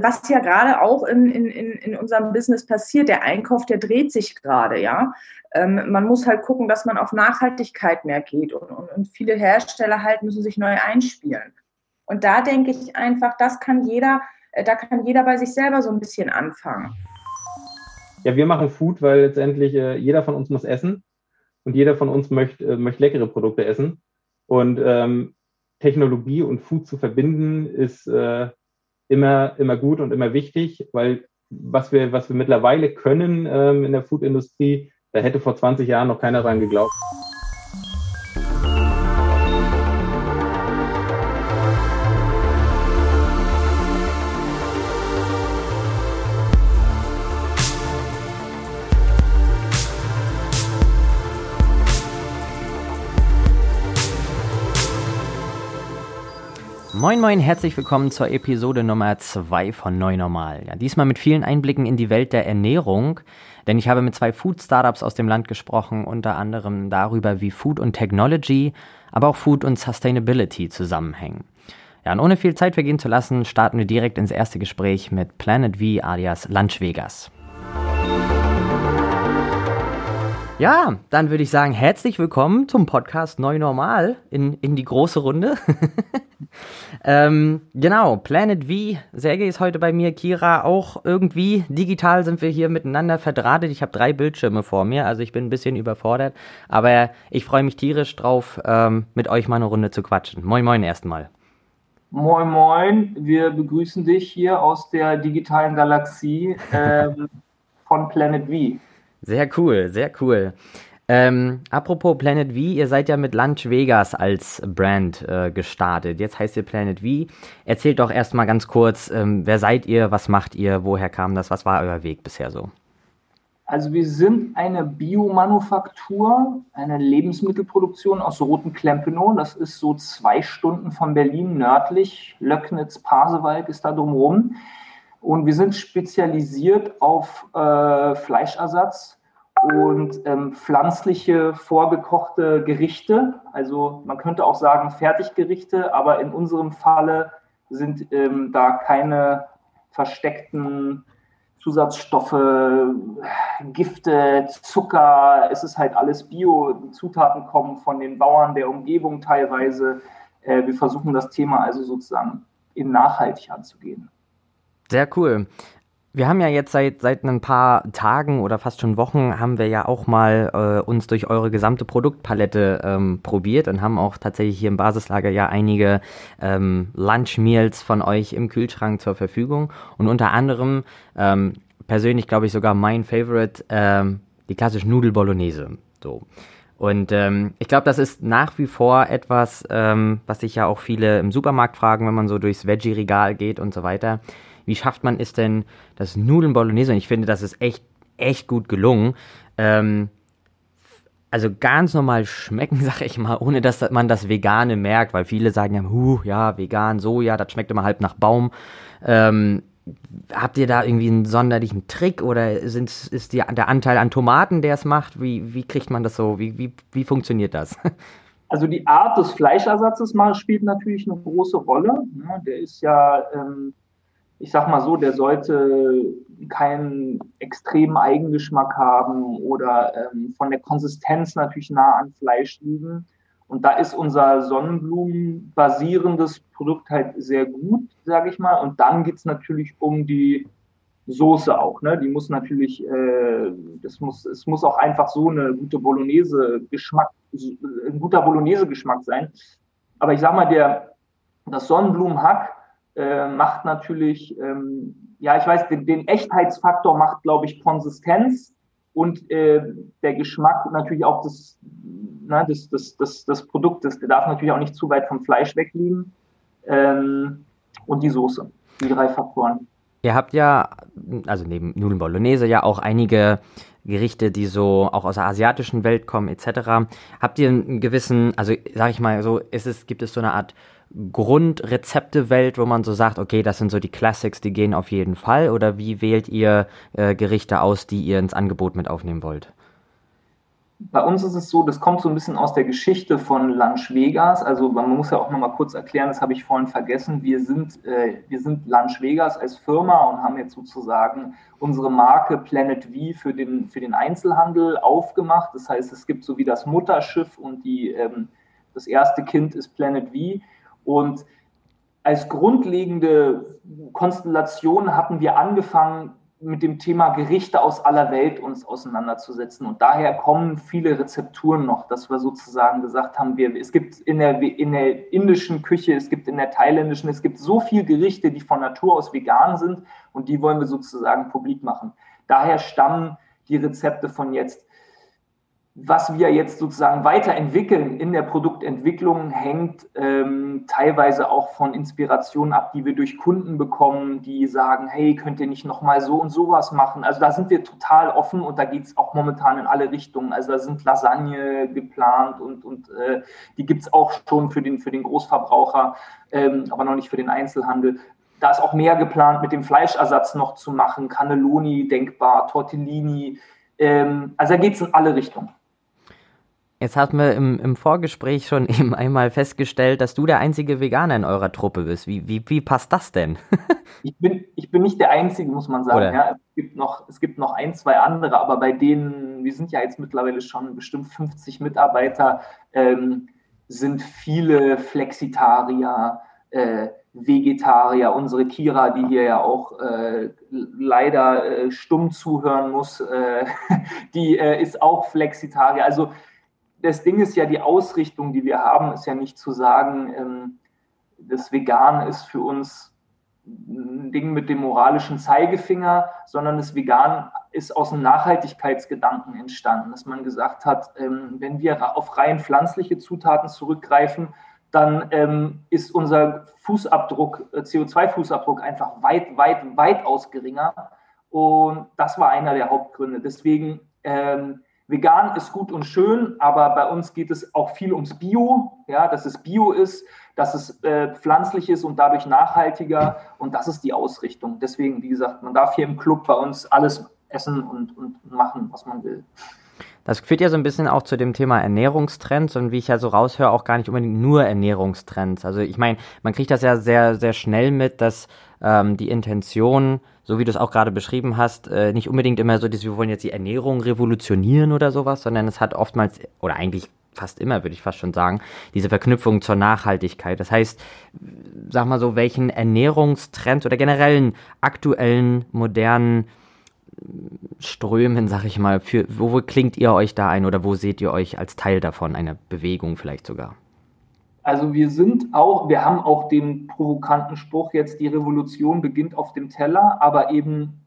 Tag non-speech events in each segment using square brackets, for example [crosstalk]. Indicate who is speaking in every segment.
Speaker 1: Was ja gerade auch in, in, in unserem Business passiert, der Einkauf, der dreht sich gerade, ja. Ähm, man muss halt gucken, dass man auf Nachhaltigkeit mehr geht und, und, und viele Hersteller halt müssen sich neu einspielen. Und da denke ich einfach, das kann jeder, äh, da kann jeder bei sich selber so ein bisschen anfangen.
Speaker 2: Ja, wir machen Food, weil letztendlich äh, jeder von uns muss essen und jeder von uns möchte, äh, möchte leckere Produkte essen. Und ähm, Technologie und Food zu verbinden ist äh, immer, immer gut und immer wichtig, weil was wir, was wir mittlerweile können ähm, in der Foodindustrie, da hätte vor 20 Jahren noch keiner dran geglaubt.
Speaker 3: Moin Moin, herzlich willkommen zur Episode Nummer 2 von Neu Normal. Ja, diesmal mit vielen Einblicken in die Welt der Ernährung, denn ich habe mit zwei Food Startups aus dem Land gesprochen, unter anderem darüber, wie Food und Technology, aber auch Food und Sustainability zusammenhängen. Ja, und ohne viel Zeit vergehen zu lassen, starten wir direkt ins erste Gespräch mit Planet V alias Lunch Vegas. Ja, dann würde ich sagen, herzlich willkommen zum Podcast Neu Normal in, in die große Runde. [laughs] ähm, genau, Planet V, Sergej ist heute bei mir, Kira auch irgendwie. Digital sind wir hier miteinander verdrahtet. Ich habe drei Bildschirme vor mir, also ich bin ein bisschen überfordert. Aber ich freue mich tierisch drauf, ähm, mit euch mal eine Runde zu quatschen. Moin, moin erstmal.
Speaker 4: Moin, moin. Wir begrüßen dich hier aus der digitalen Galaxie [laughs] ähm, von Planet V.
Speaker 3: Sehr cool, sehr cool. Ähm, apropos Planet V, ihr seid ja mit Lunch Vegas als Brand äh, gestartet. Jetzt heißt ihr Planet V. Erzählt doch erstmal ganz kurz, ähm, wer seid ihr, was macht ihr, woher kam das, was war euer Weg bisher so?
Speaker 4: Also wir sind eine Biomanufaktur, eine Lebensmittelproduktion aus Roten-Klempenow. Das ist so zwei Stunden von Berlin nördlich. Löcknitz, Pasewalk ist da drumherum. Und wir sind spezialisiert auf äh, Fleischersatz und ähm, pflanzliche vorgekochte Gerichte. Also man könnte auch sagen Fertiggerichte, aber in unserem Falle sind ähm, da keine versteckten Zusatzstoffe, Gifte, Zucker. Es ist halt alles Bio. Die Zutaten kommen von den Bauern der Umgebung teilweise. Äh, wir versuchen das Thema also sozusagen in nachhaltig anzugehen.
Speaker 3: Sehr cool. Wir haben ja jetzt seit, seit ein paar Tagen oder fast schon Wochen haben wir ja auch mal äh, uns durch eure gesamte Produktpalette ähm, probiert und haben auch tatsächlich hier im Basislager ja einige ähm, Lunch-Meals von euch im Kühlschrank zur Verfügung und unter anderem ähm, persönlich glaube ich sogar mein Favorite, ähm, die klassische Nudel Bolognese. So. Und ähm, ich glaube, das ist nach wie vor etwas, ähm, was sich ja auch viele im Supermarkt fragen, wenn man so durchs Veggie-Regal geht und so weiter wie schafft man es denn, das Nudeln Bolognese, und ich finde, das ist echt, echt gut gelungen, ähm, also ganz normal schmecken, [laughs] sag ich mal, ohne dass man das Vegane merkt, weil viele sagen ja, huh, ja, vegan, Soja, das schmeckt immer halb nach Baum. Ähm, habt ihr da irgendwie einen sonderlichen Trick oder sind, ist die, der Anteil an Tomaten, der es macht? Wie, wie kriegt man das so? Wie, wie, wie funktioniert das? [laughs]
Speaker 4: Also die Art des Fleischersatzes mal spielt natürlich eine große Rolle. Der ist ja ähm, ich sag mal so, der sollte keinen extremen Eigengeschmack haben oder ähm, von der Konsistenz natürlich nah an Fleisch liegen. Und da ist unser Sonnenblumen-basierendes Produkt halt sehr gut, sage ich mal. Und dann geht's natürlich um die Soße auch. Ne? Die muss natürlich, äh, das muss, es muss auch einfach so eine gute Bolognese-Geschmack, ein guter Bolognese-Geschmack sein. Aber ich sag mal, der, das Sonnenblumenhack, äh, macht natürlich, ähm, ja, ich weiß, den, den Echtheitsfaktor macht, glaube ich, Konsistenz und äh, der Geschmack natürlich auch des, ne, des, des, des, des Produktes. Der darf natürlich auch nicht zu weit vom Fleisch wegliegen. Ähm, und die Soße, die drei Faktoren.
Speaker 3: Ihr habt ja, also neben Nudeln Bolognese, ja auch einige Gerichte, die so auch aus der asiatischen Welt kommen, etc. Habt ihr einen gewissen, also sag ich mal so, ist es, gibt es so eine Art Grundrezepte-Welt, wo man so sagt, okay, das sind so die Classics, die gehen auf jeden Fall? Oder wie wählt ihr äh, Gerichte aus, die ihr ins Angebot mit aufnehmen wollt?
Speaker 4: bei uns ist es so, das kommt so ein bisschen aus der Geschichte von Lunch Vegas. Also man muss ja auch noch mal kurz erklären, das habe ich vorhin vergessen. Wir sind, äh, wir sind Lunch Vegas als Firma und haben jetzt sozusagen unsere Marke Planet V für den, für den Einzelhandel aufgemacht. Das heißt, es gibt so wie das Mutterschiff und die, ähm, das erste Kind ist Planet V. Und als grundlegende Konstellation hatten wir angefangen, mit dem Thema Gerichte aus aller Welt uns auseinanderzusetzen. Und daher kommen viele Rezepturen noch, dass wir sozusagen gesagt haben, wir, es gibt in der, in der indischen Küche, es gibt in der thailändischen, es gibt so viele Gerichte, die von Natur aus vegan sind und die wollen wir sozusagen publik machen. Daher stammen die Rezepte von jetzt was wir jetzt sozusagen weiterentwickeln in der Produktentwicklung, hängt ähm, teilweise auch von Inspirationen ab, die wir durch Kunden bekommen, die sagen, hey, könnt ihr nicht nochmal so und sowas machen? Also da sind wir total offen und da geht es auch momentan in alle Richtungen. Also da sind Lasagne geplant und, und äh, die gibt es auch schon für den, für den Großverbraucher, ähm, aber noch nicht für den Einzelhandel. Da ist auch mehr geplant, mit dem Fleischersatz noch zu machen, Cannelloni denkbar, Tortellini. Ähm, also da geht es in alle Richtungen.
Speaker 3: Jetzt hatten wir im, im Vorgespräch schon [laughs] eben einmal festgestellt, dass du der einzige Veganer in eurer Truppe bist. Wie, wie, wie passt das denn? [laughs]
Speaker 4: ich, bin, ich bin nicht der Einzige, muss man sagen. Ja, es, gibt noch, es gibt noch ein, zwei andere, aber bei denen, wir sind ja jetzt mittlerweile schon bestimmt 50 Mitarbeiter, ähm, sind viele Flexitarier, äh, Vegetarier, unsere Kira, die hier ja auch äh, leider äh, stumm zuhören muss, äh, [laughs] die äh, ist auch Flexitarier. Also das Ding ist ja, die Ausrichtung, die wir haben, ist ja nicht zu sagen, ähm, das Vegan ist für uns ein Ding mit dem moralischen Zeigefinger, sondern das Vegan ist aus einem Nachhaltigkeitsgedanken entstanden, dass man gesagt hat, ähm, wenn wir auf rein pflanzliche Zutaten zurückgreifen, dann ähm, ist unser Fußabdruck, äh, CO2-Fußabdruck einfach weit, weit, weitaus geringer. Und das war einer der Hauptgründe. Deswegen ähm, Vegan ist gut und schön, aber bei uns geht es auch viel ums Bio, ja, dass es Bio ist, dass es äh, pflanzlich ist und dadurch nachhaltiger und das ist die Ausrichtung. Deswegen, wie gesagt, man darf hier im Club bei uns alles essen und, und machen, was man will.
Speaker 3: Das führt ja so ein bisschen auch zu dem Thema Ernährungstrends und wie ich ja so raushöre, auch gar nicht unbedingt nur Ernährungstrends. Also ich meine, man kriegt das ja sehr, sehr schnell mit, dass ähm, die Intention, so wie du es auch gerade beschrieben hast, äh, nicht unbedingt immer so, dass wir wollen jetzt die Ernährung revolutionieren oder sowas, sondern es hat oftmals, oder eigentlich fast immer, würde ich fast schon sagen, diese Verknüpfung zur Nachhaltigkeit. Das heißt, sag mal so, welchen Ernährungstrends oder generellen aktuellen, modernen Strömen, sag ich mal, für, wo, wo klingt ihr euch da ein oder wo seht ihr euch als Teil davon, einer Bewegung vielleicht sogar?
Speaker 4: Also wir sind auch, wir haben auch den provokanten Spruch jetzt, die Revolution beginnt auf dem Teller, aber eben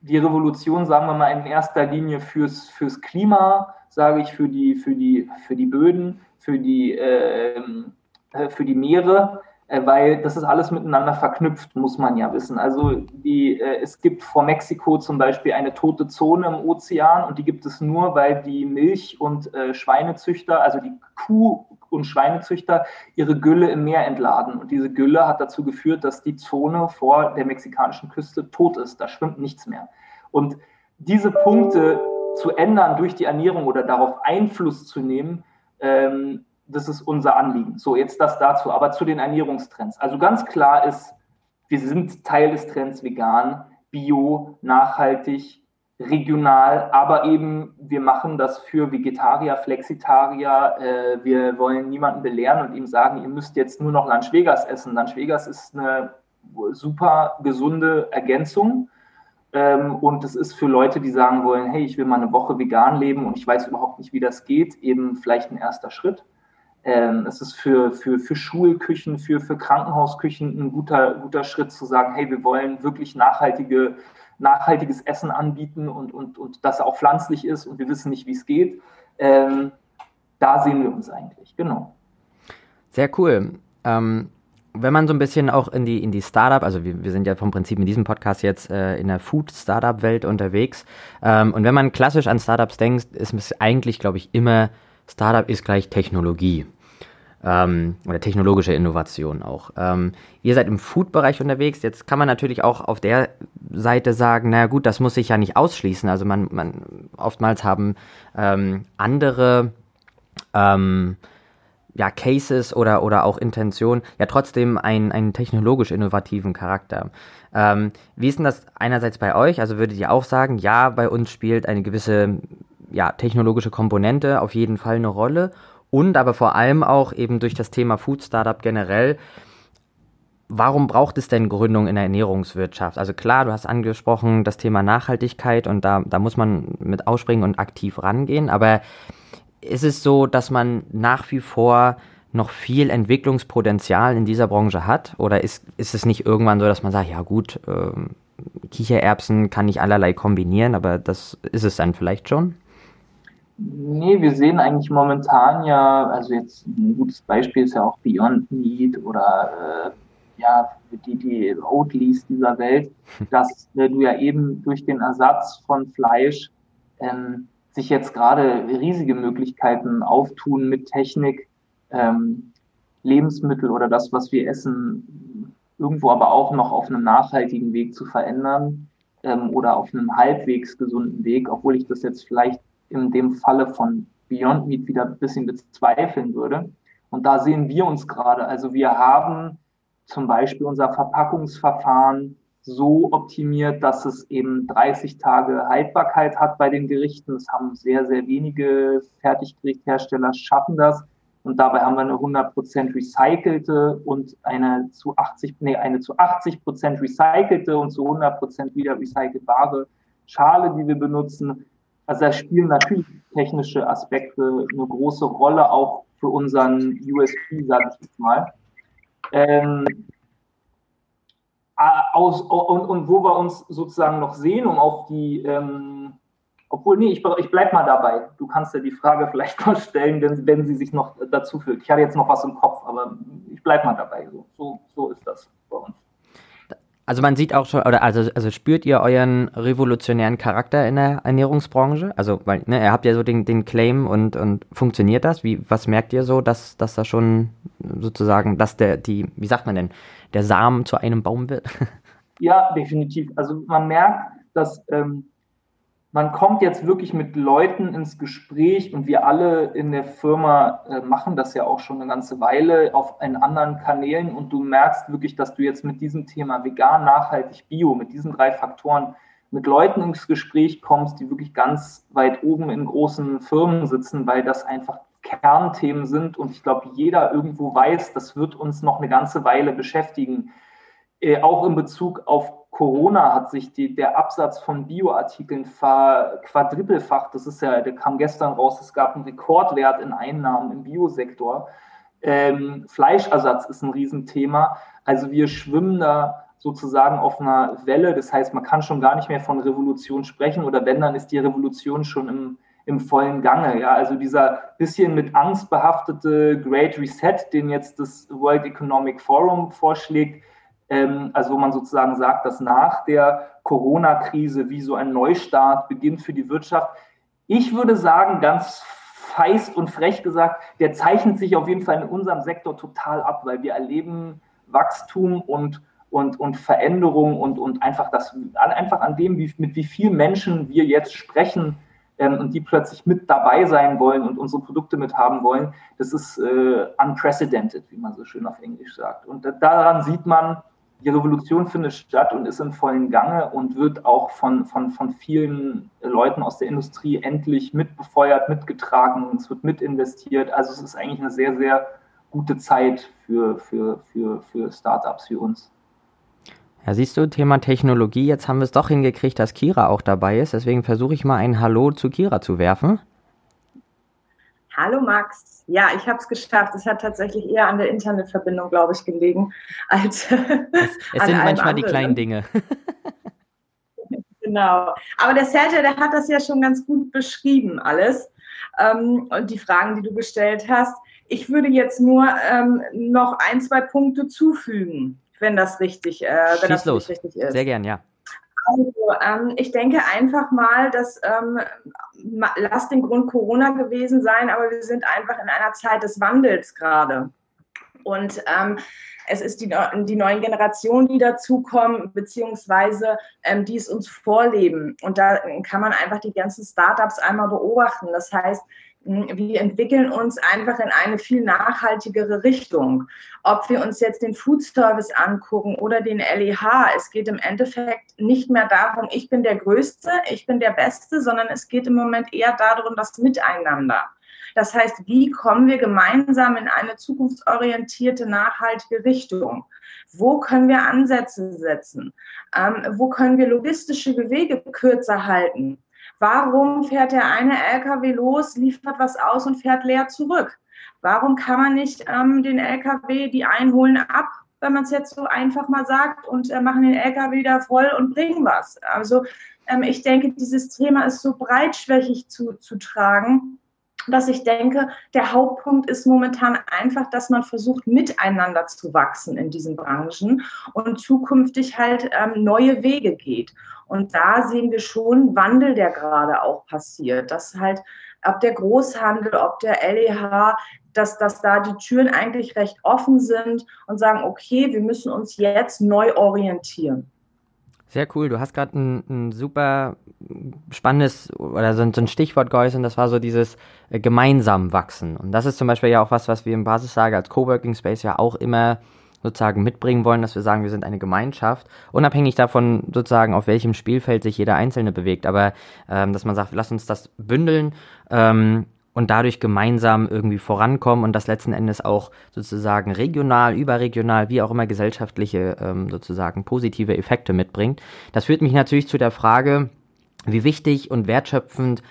Speaker 4: die Revolution, sagen wir mal, in erster Linie fürs, fürs Klima, sage ich, für die, für die, für die Böden, für die, ähm, äh, für die Meere, äh, weil das ist alles miteinander verknüpft, muss man ja wissen. Also die, äh, es gibt vor Mexiko zum Beispiel eine tote Zone im Ozean und die gibt es nur, weil die Milch- und äh, Schweinezüchter, also die Kuh- und Schweinezüchter ihre Gülle im Meer entladen. Und diese Gülle hat dazu geführt, dass die Zone vor der mexikanischen Küste tot ist. Da schwimmt nichts mehr. Und diese Punkte zu ändern durch die Ernährung oder darauf Einfluss zu nehmen, ähm, das ist unser Anliegen. So, jetzt das dazu. Aber zu den Ernährungstrends. Also ganz klar ist, wir sind Teil des Trends vegan, bio, nachhaltig, regional, aber eben wir machen das für Vegetarier, Flexitarier. Äh, wir wollen niemanden belehren und ihm sagen, ihr müsst jetzt nur noch Lunch Vegas essen. Lunch Vegas ist eine super gesunde Ergänzung. Ähm, und es ist für Leute, die sagen wollen, hey, ich will mal eine Woche vegan leben und ich weiß überhaupt nicht, wie das geht, eben vielleicht ein erster Schritt. Ähm, es ist für, für, für Schulküchen, für, für Krankenhausküchen ein guter, guter Schritt zu sagen, hey, wir wollen wirklich nachhaltige nachhaltiges Essen anbieten und, und, und das auch pflanzlich ist und wir wissen nicht, wie es geht. Ähm, da sehen wir uns eigentlich, genau.
Speaker 3: Sehr cool. Ähm, wenn man so ein bisschen auch in die, in die Startup, also wir, wir sind ja vom Prinzip in diesem Podcast jetzt äh, in der Food-Startup-Welt unterwegs. Ähm, und wenn man klassisch an Startups denkt, ist es eigentlich, glaube ich, immer, Startup ist gleich Technologie. Ähm, oder technologische Innovation auch. Ähm, ihr seid im Food-Bereich unterwegs. Jetzt kann man natürlich auch auf der Seite sagen, naja gut, das muss sich ja nicht ausschließen. Also man, man oftmals haben ähm, andere ähm, ja, Cases oder, oder auch Intentionen ja trotzdem einen, einen technologisch innovativen Charakter. Ähm, wie ist denn das einerseits bei euch? Also würdet ihr auch sagen, ja, bei uns spielt eine gewisse ja, technologische Komponente auf jeden Fall eine Rolle und aber vor allem auch eben durch das Thema Food Startup generell. Warum braucht es denn Gründung in der Ernährungswirtschaft? Also klar, du hast angesprochen das Thema Nachhaltigkeit und da, da muss man mit ausspringen und aktiv rangehen, aber ist es so, dass man nach wie vor noch viel Entwicklungspotenzial in dieser Branche hat? Oder ist, ist es nicht irgendwann so, dass man sagt, ja gut, ähm, Kichererbsen kann ich allerlei kombinieren, aber das ist es dann vielleicht schon?
Speaker 4: Nee, wir sehen eigentlich momentan ja, also jetzt ein gutes Beispiel ist ja auch Beyond Meat oder äh, ja, die, die Oatlys dieser Welt, [laughs] dass äh, du ja eben durch den Ersatz von Fleisch ähm, sich jetzt gerade riesige Möglichkeiten auftun mit Technik, ähm, Lebensmittel oder das, was wir essen, irgendwo aber auch noch auf einem nachhaltigen Weg zu verändern ähm, oder auf einem halbwegs gesunden Weg, obwohl ich das jetzt vielleicht in dem Falle von Beyond Meat wieder ein bisschen bezweifeln würde. Und da sehen wir uns gerade. Also wir haben zum Beispiel unser Verpackungsverfahren so optimiert, dass es eben 30 Tage Haltbarkeit hat bei den Gerichten. Es haben sehr, sehr wenige Fertiggerichthersteller schaffen das. Und dabei haben wir eine 100% recycelte und eine zu 80, nee, eine zu 80% recycelte und zu 100% wieder recycelbare Schale, die wir benutzen. Also da spielen natürlich technische Aspekte eine große Rolle, auch für unseren USP, sage ich jetzt mal. Ähm, aus, und, und wo wir uns sozusagen noch sehen, um auf die, ähm, obwohl, nee, ich, ich bleib mal dabei. Du kannst ja die Frage [laughs] vielleicht mal stellen, wenn, wenn sie sich noch dazu fühlt. Ich hatte jetzt noch was im Kopf, aber ich bleib mal dabei. So, so, so ist das bei uns.
Speaker 3: Also man sieht auch schon, oder also, also spürt ihr euren revolutionären Charakter in der Ernährungsbranche? Also, weil, ne, ihr habt ja so den, den Claim und, und funktioniert das? Wie, was merkt ihr so, dass, dass da schon sozusagen, dass der, die, wie sagt man denn, der Samen zu einem Baum wird? [laughs]
Speaker 4: Ja, definitiv. Also man merkt, dass ähm, man kommt jetzt wirklich mit Leuten ins Gespräch und wir alle in der Firma äh, machen das ja auch schon eine ganze Weile auf einen anderen Kanälen und du merkst wirklich, dass du jetzt mit diesem Thema vegan, nachhaltig, bio, mit diesen drei Faktoren mit Leuten ins Gespräch kommst, die wirklich ganz weit oben in großen Firmen sitzen, weil das einfach Kernthemen sind und ich glaube, jeder irgendwo weiß, das wird uns noch eine ganze Weile beschäftigen. Äh, auch in Bezug auf Corona hat sich die, der Absatz von Bioartikeln quadripelfacht. Das ist ja, der kam gestern raus, es gab einen Rekordwert in Einnahmen im Biosektor. Ähm, Fleischersatz ist ein Riesenthema. Also wir schwimmen da sozusagen auf einer Welle. Das heißt, man kann schon gar nicht mehr von Revolution sprechen oder wenn, dann ist die Revolution schon im, im vollen Gange. Ja, also dieser bisschen mit Angst behaftete Great Reset, den jetzt das World Economic Forum vorschlägt, also wo man sozusagen sagt, dass nach der Corona-Krise wie so ein Neustart beginnt für die Wirtschaft. Ich würde sagen, ganz feist und frech gesagt, der zeichnet sich auf jeden Fall in unserem Sektor total ab, weil wir erleben Wachstum und und, und Veränderung und, und einfach das, einfach an dem, wie, mit wie vielen Menschen wir jetzt sprechen, ähm, und die plötzlich mit dabei sein wollen und unsere Produkte mit haben wollen, das ist äh, unprecedented, wie man so schön auf Englisch sagt. Und daran sieht man, die Revolution findet statt und ist im vollen Gange und wird auch von, von, von vielen Leuten aus der Industrie endlich mitbefeuert, mitgetragen, es wird mitinvestiert. Also es ist eigentlich eine sehr, sehr gute Zeit für, für, für, für Startups wie uns.
Speaker 3: Ja, siehst du, Thema Technologie, jetzt haben wir es doch hingekriegt, dass Kira auch dabei ist. Deswegen versuche ich mal ein Hallo zu Kira zu werfen.
Speaker 1: Hallo Max. Ja, ich habe es geschafft. Es hat tatsächlich eher an der Internetverbindung, glaube ich, gelegen, als. [laughs]
Speaker 3: Es, es sind manchmal anderen. die kleinen Dinge. [laughs]
Speaker 1: genau. Aber der Sergio, der hat das ja schon ganz gut beschrieben, alles. Ähm, und die Fragen, die du gestellt hast. Ich würde jetzt nur ähm, noch ein, zwei Punkte zufügen wenn das richtig, äh, wenn
Speaker 3: Schieß
Speaker 1: das
Speaker 3: los.
Speaker 1: richtig ist.
Speaker 3: Sehr gern, ja.
Speaker 1: Also, ähm, ich denke einfach mal, dass ähm, lass den Grund Corona gewesen sein, aber wir sind einfach in einer Zeit des Wandels gerade. Und ähm, es ist die, die neuen Generationen, die dazukommen, beziehungsweise ähm, die es uns vorleben. Und da kann man einfach die ganzen Startups einmal beobachten. Das heißt, wir entwickeln uns einfach in eine viel nachhaltigere Richtung. Ob wir uns jetzt den Food Service angucken oder den LEH, es geht im Endeffekt nicht mehr darum, ich bin der Größte, ich bin der Beste, sondern es geht im Moment eher darum, das Miteinander. Das heißt, wie kommen wir gemeinsam in eine zukunftsorientierte, nachhaltige Richtung? Wo können wir Ansätze setzen? Ähm, wo können wir logistische Wege kürzer halten? Warum fährt der eine LKW los, liefert was aus und fährt leer zurück? Warum kann man nicht ähm, den LKW, die einholen ab, wenn man es jetzt so einfach mal sagt, und äh, machen den LKW wieder voll und bringen was? Also ähm, ich denke, dieses Thema ist so breitschwächig zu, zu tragen, dass ich denke, der Hauptpunkt ist momentan einfach, dass man versucht, miteinander zu wachsen in diesen Branchen und zukünftig halt ähm, neue Wege geht. Und da sehen wir schon Wandel, der gerade auch passiert, dass halt ob der Großhandel, ob der LEH, dass, dass da die Türen eigentlich recht offen sind und sagen, okay, wir müssen uns jetzt neu orientieren.
Speaker 3: Sehr cool. Du hast gerade ein, ein, super spannendes oder so ein, so ein Stichwort geäußert, das war so dieses äh, gemeinsam wachsen. Und das ist zum Beispiel ja auch was, was wir im Basislager als Coworking Space ja auch immer sozusagen mitbringen wollen, dass wir sagen, wir sind eine Gemeinschaft, unabhängig davon sozusagen, auf welchem Spielfeld sich jeder Einzelne bewegt, aber ähm, dass man sagt, lass uns das bündeln ähm, und dadurch gemeinsam irgendwie vorankommen und das letzten Endes auch sozusagen regional, überregional, wie auch immer gesellschaftliche ähm, sozusagen positive Effekte mitbringt. Das führt mich natürlich zu der Frage, wie wichtig und wertschöpfend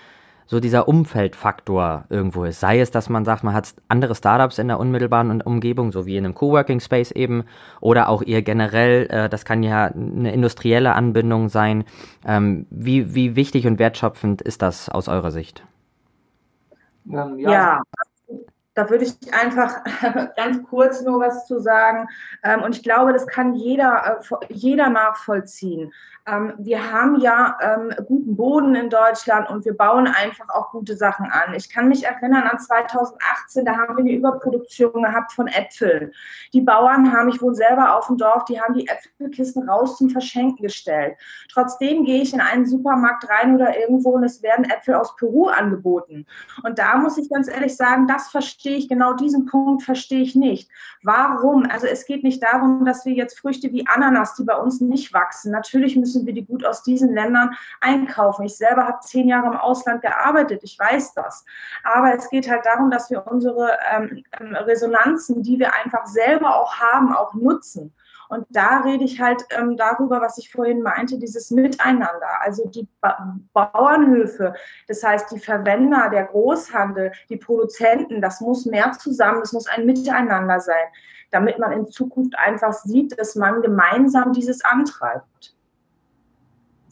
Speaker 3: so dieser Umfeldfaktor irgendwo ist. Sei es, dass man sagt, man hat andere Startups in der unmittelbaren Umgebung, so wie in einem Coworking Space eben, oder auch ihr generell, äh, das kann ja eine industrielle Anbindung sein. Ähm, wie, wie wichtig und wertschöpfend ist das aus eurer Sicht?
Speaker 1: Ähm, ja. ja. Da würde ich einfach [laughs] ganz kurz nur was zu sagen. Ähm, und ich glaube, das kann jeder, äh, jeder nachvollziehen. Ähm, wir haben ja ähm, guten Boden in Deutschland und wir bauen einfach auch gute Sachen an. Ich kann mich erinnern an 2018, da haben wir eine Überproduktion gehabt von Äpfeln. Die Bauern haben, ich wohne selber auf dem Dorf, die haben die Äpfelkisten raus zum Verschenken gestellt. Trotzdem gehe ich in einen Supermarkt rein oder irgendwo und es werden Äpfel aus Peru angeboten. Und da muss ich ganz ehrlich sagen, das verstehe ich, genau diesen Punkt verstehe ich nicht. Warum? Also es geht nicht darum, dass wir jetzt Früchte wie Ananas, die bei uns nicht wachsen, natürlich müssen müssen wir die gut aus diesen Ländern einkaufen. Ich selber habe zehn Jahre im Ausland gearbeitet, ich weiß das. Aber es geht halt darum, dass wir unsere ähm, ähm, Resonanzen, die wir einfach selber auch haben, auch nutzen. Und da rede ich halt ähm, darüber, was ich vorhin meinte, dieses Miteinander. Also die ba Bauernhöfe, das heißt die Verwender, der Großhandel, die Produzenten, das muss mehr zusammen, das muss ein Miteinander sein, damit man in Zukunft einfach sieht, dass man gemeinsam dieses antreibt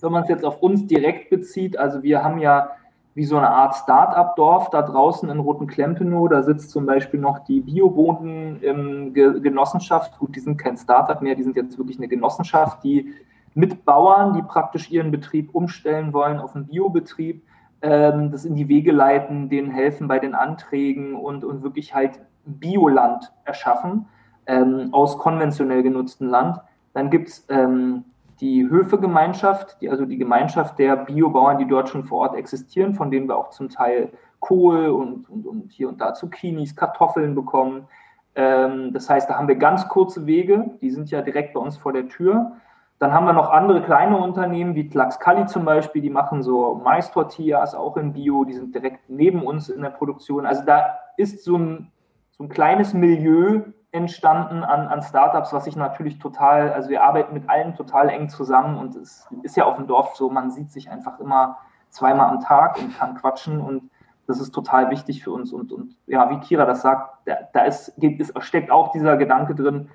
Speaker 4: wenn man es jetzt auf uns direkt bezieht, also wir haben ja wie so eine Art Start-up-Dorf da draußen in Roten Klempenow. Da sitzt zum Beispiel noch die Bioboden-Genossenschaft. Gut, die sind kein Start-up mehr, die sind jetzt wirklich eine Genossenschaft, die mit Bauern, die praktisch ihren Betrieb umstellen wollen auf einen Biobetrieb, ähm, das in die Wege leiten, denen helfen bei den Anträgen und, und wirklich halt Bioland erschaffen ähm, aus konventionell genutztem Land. Dann gibt es ähm, die Höfegemeinschaft, die, also die Gemeinschaft der Biobauern, die dort schon vor Ort existieren, von denen wir auch zum Teil Kohl und, und, und hier und da Zucchinis, Kartoffeln bekommen. Ähm, das heißt, da haben wir ganz kurze Wege, die sind ja direkt bei uns vor der Tür. Dann haben wir noch andere kleine Unternehmen wie Tlaxcali zum Beispiel, die machen so Mais-Tortillas auch in Bio, die sind direkt neben uns in der Produktion. Also da ist so ein, so ein kleines Milieu, entstanden an, an Startups, was ich natürlich total, also wir arbeiten mit allen total eng zusammen und es ist ja auf dem Dorf so, man sieht sich einfach immer zweimal am Tag und kann quatschen und das ist total wichtig für uns und, und ja, wie Kira das sagt, da, da ist, ist, steckt auch dieser Gedanke drin,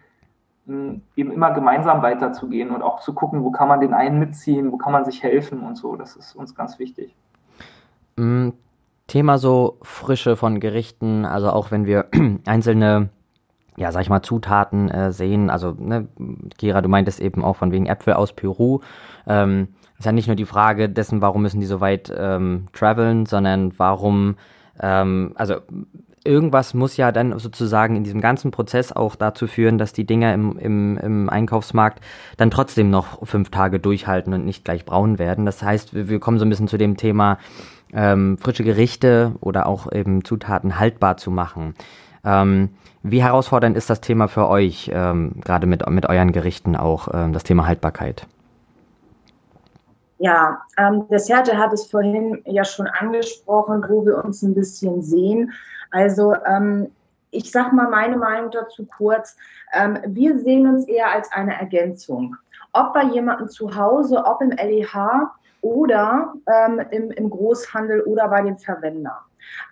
Speaker 4: eben immer gemeinsam weiterzugehen und auch zu gucken, wo kann man den einen mitziehen, wo kann man sich helfen und so, das ist uns ganz wichtig.
Speaker 3: Thema so Frische von Gerichten, also auch wenn wir [clears throat] einzelne ja, sag ich mal, Zutaten äh, sehen. Also, ne, Kira, du meintest eben auch von wegen Äpfel aus Peru. Ähm, ist ja nicht nur die Frage dessen, warum müssen die so weit ähm, traveln, sondern warum, ähm, also irgendwas muss ja dann sozusagen in diesem ganzen Prozess auch dazu führen, dass die Dinger im, im, im Einkaufsmarkt dann trotzdem noch fünf Tage durchhalten und nicht gleich braun werden. Das heißt, wir, wir kommen so ein bisschen zu dem Thema, ähm, frische Gerichte oder auch eben Zutaten haltbar zu machen. Ähm, wie herausfordernd ist das Thema für euch, ähm, gerade mit, mit euren Gerichten auch, ähm, das Thema Haltbarkeit?
Speaker 1: Ja, ähm, der Serge hat es vorhin ja schon angesprochen, wo wir uns ein bisschen sehen. Also ähm, ich sage mal meine Meinung dazu kurz. Ähm, wir sehen uns eher als eine Ergänzung. Ob bei jemandem zu Hause, ob im LEH oder ähm, im, im Großhandel oder bei den Verwendern.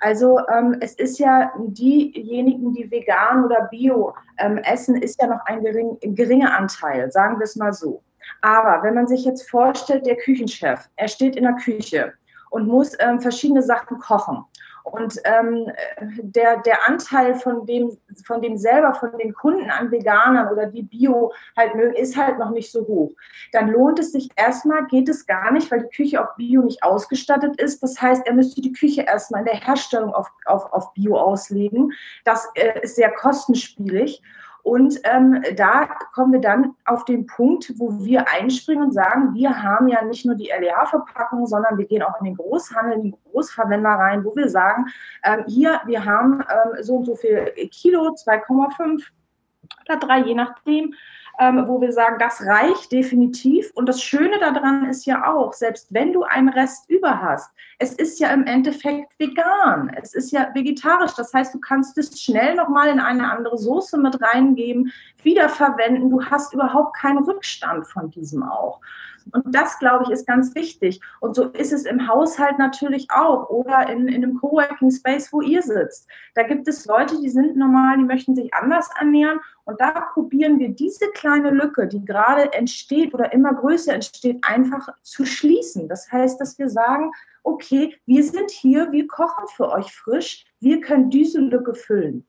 Speaker 1: Also ähm, es ist ja diejenigen, die vegan oder bio ähm, essen, ist ja noch ein, gering, geringer Anteil, sagen wir es mal so. Aber wenn man sich jetzt vorstellt, der Küchenchef, er steht in der Küche und muss ähm, verschiedene Sachen kochen und ähm, der, der Anteil von dem, von dem selber, von den Kunden an Veganern oder die Bio halt mögen, ist halt noch nicht so hoch. Dann lohnt es sich erstmal, geht es gar nicht, weil die Küche auf Bio nicht ausgestattet ist. Das heißt, er müsste die Küche erstmal in der Herstellung auf, auf, auf Bio auslegen. Das äh, ist sehr kostenspielig. Und ähm, da kommen wir dann auf den Punkt, wo wir einspringen und sagen, wir haben ja nicht nur die LEH-Verpackung, sondern wir gehen auch in den Großhandel, in die Großverwender rein, wo wir sagen, ähm, hier, wir haben ähm, so und so viel Kilo, 2,5 oder 3, je nachdem ähm, wo wir sagen, das reicht definitiv. Und das Schöne daran ist ja auch, selbst wenn du einen Rest über hast, es ist ja im Endeffekt vegan. Es ist ja vegetarisch. Das heißt, du kannst es schnell nochmal in eine andere Soße mit reingeben, wiederverwenden. Du hast überhaupt keinen Rückstand von diesem auch. Und das, glaube ich, ist ganz wichtig. Und so ist es im Haushalt natürlich auch oder in, in einem Coworking Space, wo ihr sitzt. Da gibt es Leute, die sind normal, die möchten sich anders ernähren. Und da probieren wir diese kleine Lücke, die gerade entsteht oder immer größer entsteht, einfach zu schließen. Das heißt, dass wir sagen, okay, wir sind hier, wir kochen für euch frisch, wir können diese Lücke füllen.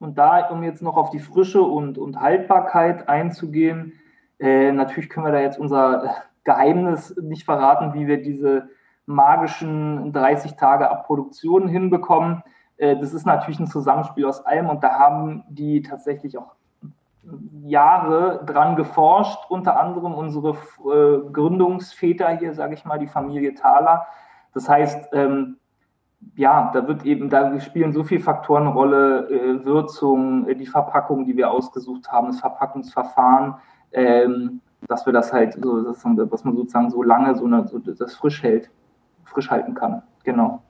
Speaker 4: Und da, um jetzt noch auf die Frische und, und Haltbarkeit einzugehen, äh, natürlich können wir da jetzt unser [laughs] Geheimnis nicht verraten, wie wir diese magischen 30 Tage ab Produktion hinbekommen. Äh, das ist natürlich ein Zusammenspiel aus allem und da haben die tatsächlich auch Jahre dran geforscht, unter anderem unsere äh, Gründungsväter hier, sage ich mal, die Familie Thaler. Das heißt, ähm, ja, da wird eben, da spielen so viele Faktoren eine Rolle, äh, Würzung, äh, die Verpackung, die wir ausgesucht haben, das Verpackungsverfahren, ähm, dass wir das halt so, dass man sozusagen so lange so, eine, so das frisch hält, frisch halten kann. Genau.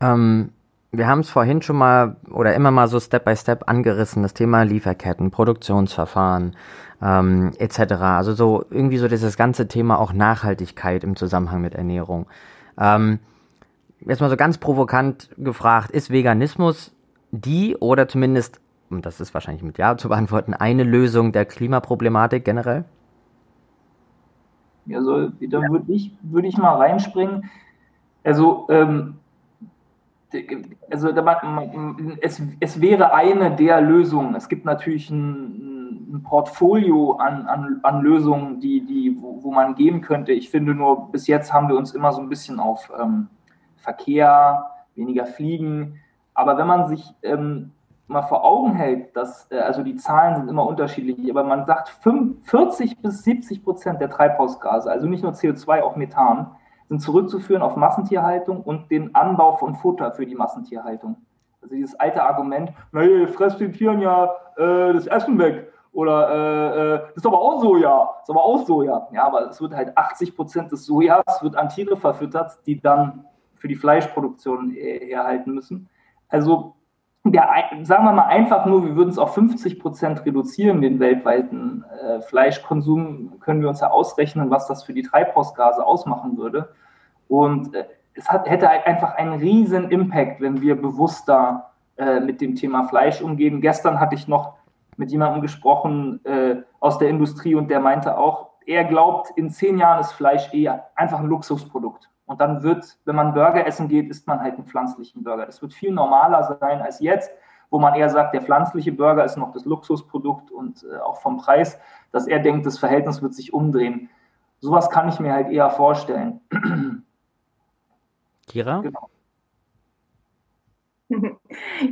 Speaker 3: Ähm, wir haben es vorhin schon mal oder immer mal so Step by Step angerissen, das Thema Lieferketten, Produktionsverfahren ähm, etc. Also so irgendwie so dieses ganze Thema auch Nachhaltigkeit im Zusammenhang mit Ernährung. Ähm, jetzt mal so ganz provokant gefragt, ist Veganismus die oder zumindest und das ist wahrscheinlich mit Ja zu beantworten, eine Lösung der Klimaproblematik generell?
Speaker 4: Also, da würde ich, würd ich mal reinspringen. Also, ähm, also es, es wäre eine der Lösungen. Es gibt natürlich ein, ein Portfolio an, an, an, Lösungen, die, die, wo, wo, man gehen könnte. Ich finde nur, bis jetzt haben wir uns immer so ein bisschen auf ähm, Verkehr, weniger Fliegen. Aber wenn man sich ähm, mal vor Augen hält, dass, äh, also die Zahlen sind immer unterschiedlich, aber man sagt 40 bis 70 Prozent der Treibhausgase, also nicht nur CO2, auch Methan, sind zurückzuführen auf Massentierhaltung und den Anbau von Futter für die Massentierhaltung. Also dieses alte Argument, naja, fresst den Tieren ja äh, das Essen weg. Oder äh, äh, ist aber auch Soja, ist aber auch Soja. Ja, aber es wird halt 80 Prozent des Sojas wird an Tiere verfüttert, die dann für die Fleischproduktion herhalten müssen. Also der, sagen wir mal einfach nur, wir würden es auf 50 Prozent reduzieren, den weltweiten äh, Fleischkonsum, können wir uns ja ausrechnen, was das für die Treibhausgase ausmachen würde. Und äh, es hat, hätte einfach einen riesen Impact, wenn wir bewusster äh, mit dem Thema Fleisch umgehen. Gestern hatte ich noch mit jemandem gesprochen äh, aus der Industrie und der meinte auch, er glaubt, in zehn Jahren ist Fleisch eher einfach ein Luxusprodukt. Und dann wird, wenn man Burger essen geht, isst man halt einen pflanzlichen Burger. Das wird viel normaler sein als jetzt. wo man eher sagt, der pflanzliche Burger ist noch das Luxusprodukt und äh, auch vom Preis, dass er denkt, das Verhältnis wird sich umdrehen. Sowas kann ich mir halt eher vorstellen. [clears throat]
Speaker 3: Kira? Genau.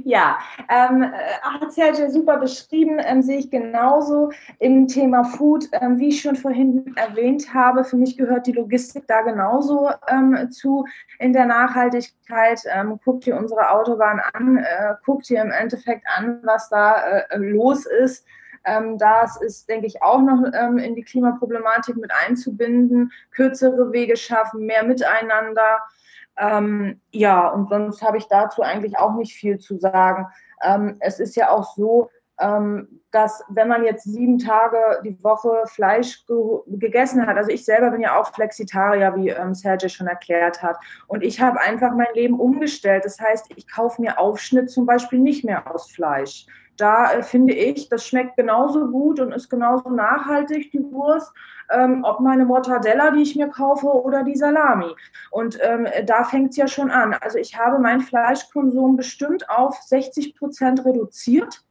Speaker 1: Ja, ähm, äh, hat Sergio super beschrieben, ähm, sehe ich genauso im Thema Food, ähm, wie ich schon vorhin erwähnt habe. Für mich gehört die Logistik da genauso ähm, zu in der Nachhaltigkeit. Ähm, guckt ihr unsere Autobahn an, äh, guckt ihr im Endeffekt an, was da äh, los ist. Ähm, das ist, denke ich, auch noch ähm, in die Klimaproblematik mit einzubinden. Kürzere Wege schaffen, mehr Miteinander. Ähm, ja, und sonst habe ich dazu eigentlich auch nicht viel zu sagen. Ähm, es ist ja auch so, ähm, dass wenn man jetzt sieben Tage die Woche Fleisch ge gegessen hat, also ich selber bin ja auch Flexitarier, wie ähm, Sergej schon erklärt hat, und ich habe einfach mein Leben umgestellt. Das heißt, ich kaufe mir Aufschnitt zum Beispiel nicht mehr aus Fleisch. Da äh, finde ich, das schmeckt genauso gut und ist genauso nachhaltig, die Wurst ähm, ob meine Mortadella, die ich mir kaufe, oder die Salami. Und ähm, da fängt es ja schon an. Also ich habe meinen Fleischkonsum bestimmt auf 60 Prozent reduziert,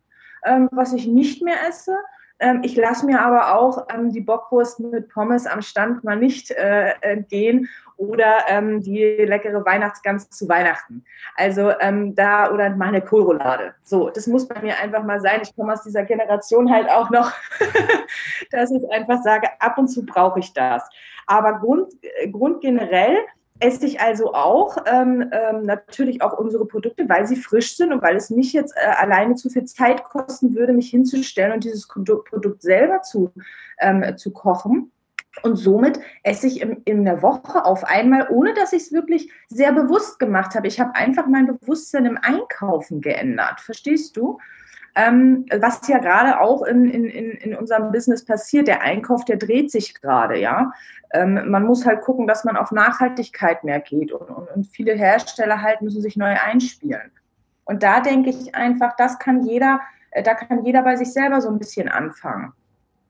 Speaker 1: ähm, was ich nicht mehr esse. Ähm, ich lasse mir aber auch ähm, die Bockwurst mit Pommes am Stand mal nicht äh, entgehen oder ähm, die leckere Weihnachtsgans zu Weihnachten. Also ähm, da oder mal eine Kohlroulade. So, das muss bei mir einfach mal sein. Ich komme aus dieser Generation halt auch noch, [laughs] dass ich einfach sage, ab und zu brauche ich das. Aber Grund, äh, grundgenerell esse ich also auch ähm, ähm, natürlich auch unsere Produkte, weil sie frisch sind und weil es mich jetzt äh, alleine zu viel Zeit kosten würde, mich hinzustellen und dieses Produkt selber zu, ähm, zu kochen. Und somit esse ich in, in der Woche auf einmal, ohne dass ich es wirklich sehr bewusst gemacht habe. Ich habe einfach mein Bewusstsein im Einkaufen geändert. Verstehst du? ähm, was ja gerade auch in, in, in unserem Business passiert. Der Einkauf, der dreht sich gerade, ja. Ähm, man muss halt gucken, dass man auf Nachhaltigkeit mehr geht und, und, und viele Hersteller halt müssen sich neu einspielen. Und da denke ich einfach, das kann jeder, äh, da kann jeder bei sich selber so ein bisschen anfangen.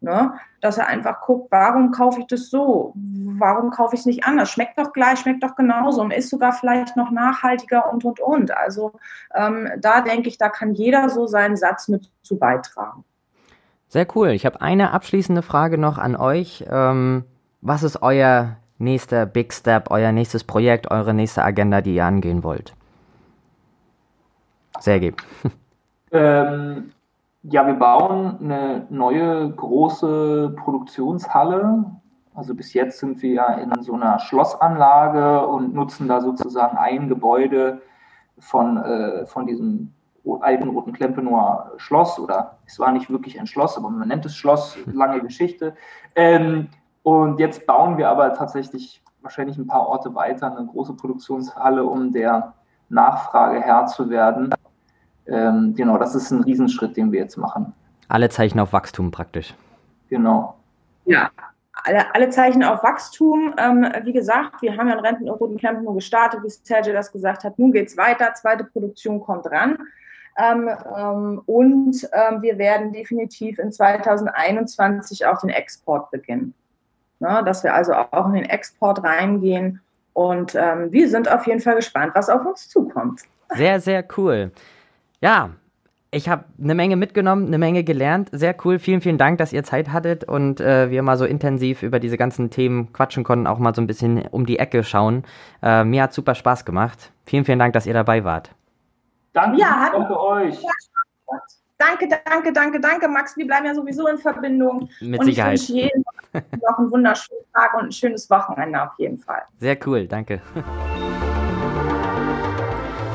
Speaker 1: Ne? Dass er einfach guckt, warum kaufe ich das so? Warum kaufe ich es nicht anders? Schmeckt doch gleich, schmeckt doch genauso und ist sogar vielleicht noch nachhaltiger und, und, und. Also ähm, da denke ich, da kann jeder so seinen Satz mit zu beitragen.
Speaker 3: Sehr cool. Ich habe eine abschließende Frage noch an euch. Ähm, was ist euer nächster Big Step, euer nächstes Projekt, eure nächste Agenda, die ihr angehen wollt? Sergej.
Speaker 4: Ähm, ja, wir bauen eine neue große Produktionshalle. Also bis jetzt sind wir ja in so einer Schlossanlage und nutzen da sozusagen ein Gebäude von, äh, von diesem alten Roten Klempenower Schloss oder es war nicht wirklich ein Schloss, aber man nennt es Schloss, lange Geschichte. Ähm, und jetzt bauen wir aber tatsächlich wahrscheinlich ein paar Orte weiter eine große Produktionshalle, um der Nachfrage Herr zu werden ähm, genau, das ist ein Riesenschritt, den wir jetzt machen.
Speaker 3: Alle Zeichen auf Wachstum praktisch.
Speaker 4: Genau.
Speaker 1: Ja, alle, alle Zeichen auf Wachstum. Ähm, wie gesagt, wir haben ja in Renten und Roten Camp nur gestartet, wie Sergio das gesagt hat. Nun geht es weiter, zweite Produktion kommt ran. Ähm, ähm, und ähm, wir werden definitiv in 2021 auch den Export beginnen. Ne, dass wir also auch in den Export reingehen. Und ähm, wir sind auf jeden Fall gespannt, was auf uns zukommt.
Speaker 3: Sehr, sehr cool. Ja, ich habe eine Menge mitgenommen, eine Menge gelernt. Sehr cool. Vielen, vielen Dank, dass ihr Zeit hattet und äh, wir mal so intensiv über diese ganzen Themen quatschen konnten, auch mal so ein bisschen um die Ecke schauen. Äh, mir hat super Spaß gemacht. Vielen, vielen Dank, dass ihr dabei wart.
Speaker 4: Danke, ja, danke euch.
Speaker 1: Danke, danke, danke, danke, Max. Wir bleiben ja sowieso in Verbindung.
Speaker 3: Mit und Sicherheit.
Speaker 1: Ich wünsche jedem noch einen wunderschönen Tag und ein schönes Wochenende auf jeden Fall.
Speaker 3: Sehr cool, danke.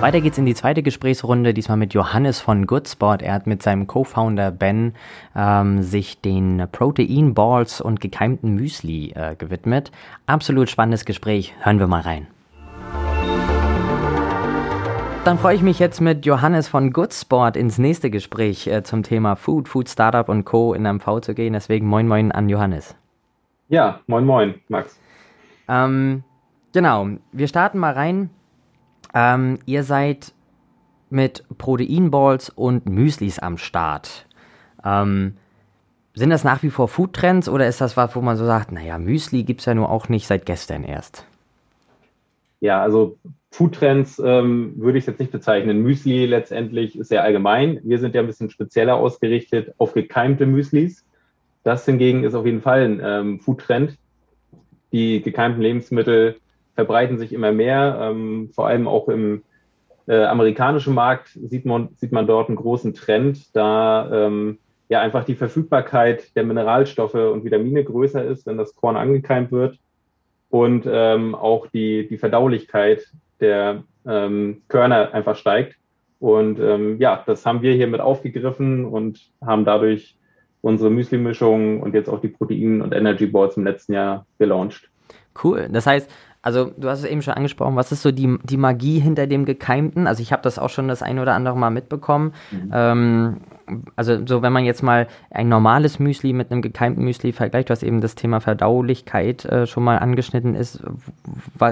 Speaker 3: Weiter geht's in die zweite Gesprächsrunde, diesmal mit Johannes von Goodsport. Er hat mit seinem Co-Founder Ben ähm, sich den Protein Balls und gekeimten Müsli äh, gewidmet. Absolut spannendes Gespräch. Hören wir mal rein. Dann freue ich mich jetzt mit Johannes von Goodsport ins nächste Gespräch äh, zum Thema Food, Food Startup und Co. in MV zu gehen. Deswegen moin moin an Johannes.
Speaker 2: Ja, moin moin, Max.
Speaker 3: Ähm, genau, wir starten mal rein. Ähm, ihr seid mit Proteinballs und Müslis am Start. Ähm, sind das nach wie vor Foodtrends oder ist das was, wo man so sagt, naja, Müsli gibt es ja nur auch nicht seit gestern erst?
Speaker 2: Ja, also Foodtrends ähm, würde ich jetzt nicht bezeichnen. Müsli letztendlich ist sehr allgemein. Wir sind ja ein bisschen spezieller ausgerichtet auf gekeimte Müslis. Das hingegen ist auf jeden Fall ein ähm, Foodtrend. Die gekeimten Lebensmittel verbreiten sich immer mehr. Ähm, vor allem auch im äh, amerikanischen Markt sieht man, sieht man dort einen großen Trend, da ähm, ja einfach die Verfügbarkeit der Mineralstoffe und Vitamine größer ist, wenn das Korn angekeimt wird und ähm, auch die, die Verdaulichkeit der ähm, Körner einfach steigt. Und ähm, ja, das haben wir hier mit aufgegriffen und haben dadurch unsere Müsli-Mischung und jetzt auch die Protein- und Energy Boards im letzten Jahr gelauncht.
Speaker 3: Cool. Das heißt, also du hast es eben schon angesprochen, was ist so die, die Magie hinter dem Gekeimten? Also ich habe das auch schon das ein oder andere Mal mitbekommen. Mhm. Ähm, also so wenn man jetzt mal ein normales Müsli mit einem gekeimten Müsli vergleicht, was eben das Thema Verdaulichkeit äh, schon mal angeschnitten ist,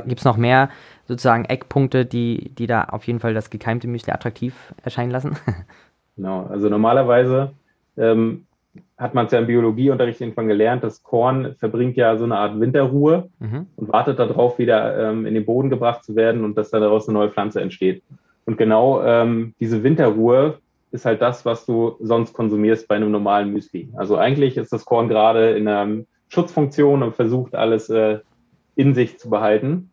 Speaker 3: gibt es noch mehr sozusagen Eckpunkte, die, die da auf jeden Fall das gekeimte Müsli attraktiv erscheinen lassen?
Speaker 2: Genau, also normalerweise ähm, hat man es ja im Biologieunterricht irgendwann gelernt, das Korn verbringt ja so eine Art Winterruhe mhm. und wartet darauf, wieder ähm, in den Boden gebracht zu werden und dass da daraus eine neue Pflanze entsteht. Und genau ähm, diese Winterruhe ist halt das, was du sonst konsumierst bei einem normalen Müsli. Also eigentlich ist das Korn gerade in einer Schutzfunktion und versucht alles äh, in sich zu behalten.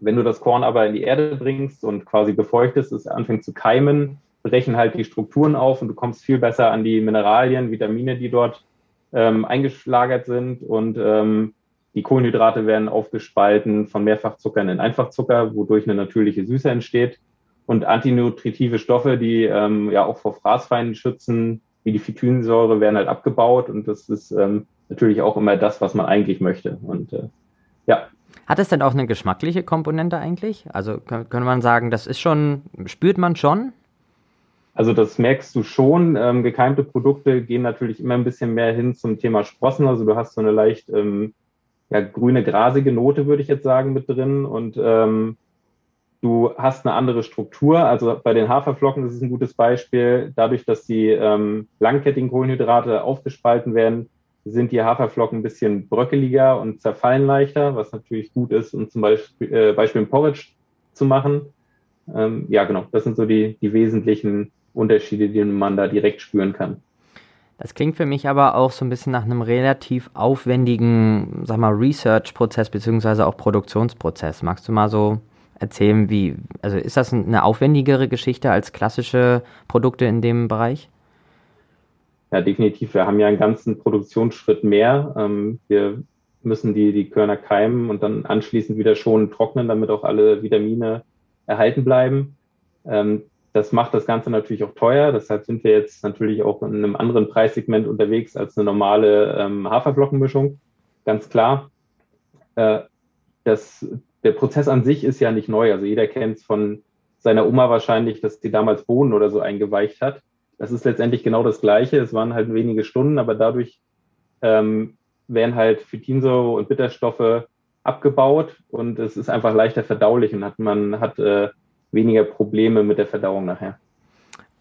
Speaker 2: Wenn du das Korn aber in die Erde bringst und quasi befeuchtest, es anfängt zu keimen, brechen halt die Strukturen auf und du kommst viel besser an die Mineralien, Vitamine, die dort ähm, eingeschlagert sind und ähm, die Kohlenhydrate werden aufgespalten von Mehrfachzuckern in Einfachzucker, wodurch eine natürliche Süße entsteht. Und antinutritive Stoffe, die ähm, ja auch vor Fraßfeinden schützen, wie die Phytinsäure, werden halt abgebaut. Und das ist ähm, natürlich auch immer das, was man eigentlich möchte. Und äh, ja.
Speaker 3: Hat es denn auch eine geschmackliche Komponente eigentlich? Also könnte man sagen, das ist schon, spürt man schon?
Speaker 2: Also das merkst du schon. Ähm, gekeimte Produkte gehen natürlich immer ein bisschen mehr hin zum Thema Sprossen. Also du hast so eine leicht ähm, ja, grüne, grasige Note, würde ich jetzt sagen, mit drin. Und ähm, du hast eine andere Struktur. Also bei den Haferflocken ist es ein gutes Beispiel. Dadurch, dass die ähm, langkettigen Kohlenhydrate aufgespalten werden, sind die Haferflocken ein bisschen bröckeliger und zerfallen leichter, was natürlich gut ist, um zum Beispiel, äh, Beispiel ein Porridge zu machen. Ähm, ja, genau, das sind so die, die wesentlichen Unterschiede, die man da direkt spüren kann.
Speaker 3: Das klingt für mich aber auch so ein bisschen nach einem relativ aufwendigen, sag mal, Research-Prozess beziehungsweise auch Produktionsprozess. Magst du mal so erzählen, wie, also ist das eine aufwendigere Geschichte als klassische Produkte in dem Bereich?
Speaker 2: Ja, definitiv. Wir haben ja einen ganzen Produktionsschritt mehr. Ähm, wir müssen die, die Körner keimen und dann anschließend wieder schon trocknen, damit auch alle Vitamine erhalten bleiben. Das macht das Ganze natürlich auch teuer. Deshalb sind wir jetzt natürlich auch in einem anderen Preissegment unterwegs als eine normale ähm, Haferflockenmischung. Ganz klar. Äh, das, der Prozess an sich ist ja nicht neu. Also jeder kennt es von seiner Oma wahrscheinlich, dass die damals Bohnen oder so eingeweicht hat. Das ist letztendlich genau das Gleiche. Es waren halt wenige Stunden, aber dadurch ähm, werden halt Phytinsäure und Bitterstoffe abgebaut und es ist einfach leichter verdaulich und hat man hat äh, weniger Probleme mit der Verdauung nachher.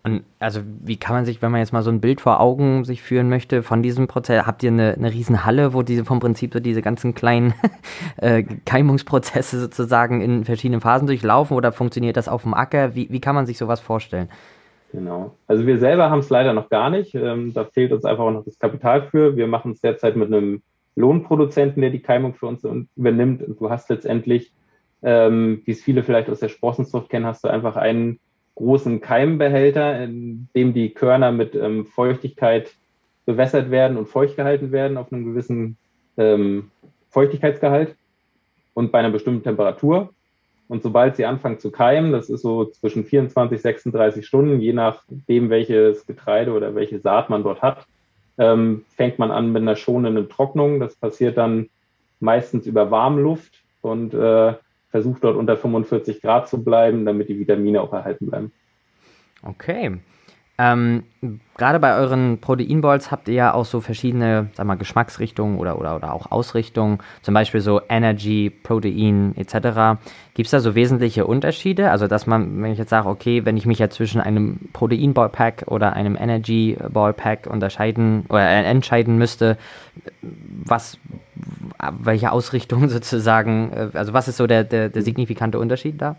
Speaker 3: Und also wie kann man sich, wenn man jetzt mal so ein Bild vor Augen sich führen möchte von diesem Prozess, habt ihr eine, eine riesen Halle, wo diese vom Prinzip so diese ganzen kleinen [laughs] äh, Keimungsprozesse sozusagen in verschiedenen Phasen durchlaufen oder funktioniert das auf dem Acker? Wie, wie kann man sich sowas vorstellen?
Speaker 2: Genau. Also wir selber haben es leider noch gar nicht. Ähm, da fehlt uns einfach auch noch das Kapital für. Wir machen es derzeit mit einem Lohnproduzenten, der die Keimung für uns übernimmt. Und du hast letztendlich ähm, wie es viele vielleicht aus der Sprossenzucht kennen, hast du einfach einen großen Keimbehälter, in dem die Körner mit ähm, Feuchtigkeit bewässert werden und feucht gehalten werden auf einem gewissen ähm, Feuchtigkeitsgehalt und bei einer bestimmten Temperatur. Und sobald sie anfangen zu keimen, das ist so zwischen 24, 36 Stunden, je nachdem, welches Getreide oder welche Saat man dort hat, ähm, fängt man an mit einer schonenden Trocknung. Das passiert dann meistens über Warmluft und äh, versucht dort unter 45 Grad zu bleiben, damit die Vitamine auch erhalten bleiben.
Speaker 3: Okay. Ähm, Gerade bei euren Proteinballs habt ihr ja auch so verschiedene, sag mal, Geschmacksrichtungen oder, oder, oder auch Ausrichtungen, zum Beispiel so Energy, Protein etc. Gibt es da so wesentliche Unterschiede? Also, dass man, wenn ich jetzt sage, okay, wenn ich mich ja zwischen einem Protein-Ballpack oder einem Energy-Ballpack unterscheiden oder äh, entscheiden müsste, was, welche Ausrichtung [laughs] sozusagen, äh, also was ist so der, der, der signifikante Unterschied da?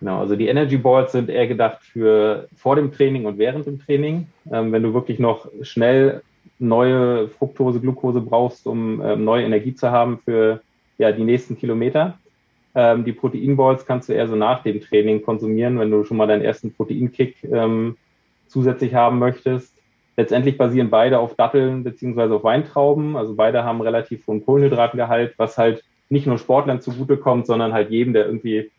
Speaker 2: Genau, also die Energy Balls sind eher gedacht für vor dem Training und während dem Training. Ähm, wenn du wirklich noch schnell neue Fructose, Glucose brauchst, um ähm, neue Energie zu haben für ja, die nächsten Kilometer. Ähm, die Proteinballs kannst du eher so nach dem Training konsumieren, wenn du schon mal deinen ersten Proteinkick ähm, zusätzlich haben möchtest. Letztendlich basieren beide auf Datteln beziehungsweise auf Weintrauben. Also beide haben relativ hohen Kohlenhydratgehalt, was halt nicht nur Sportlern zugutekommt, sondern halt jedem, der irgendwie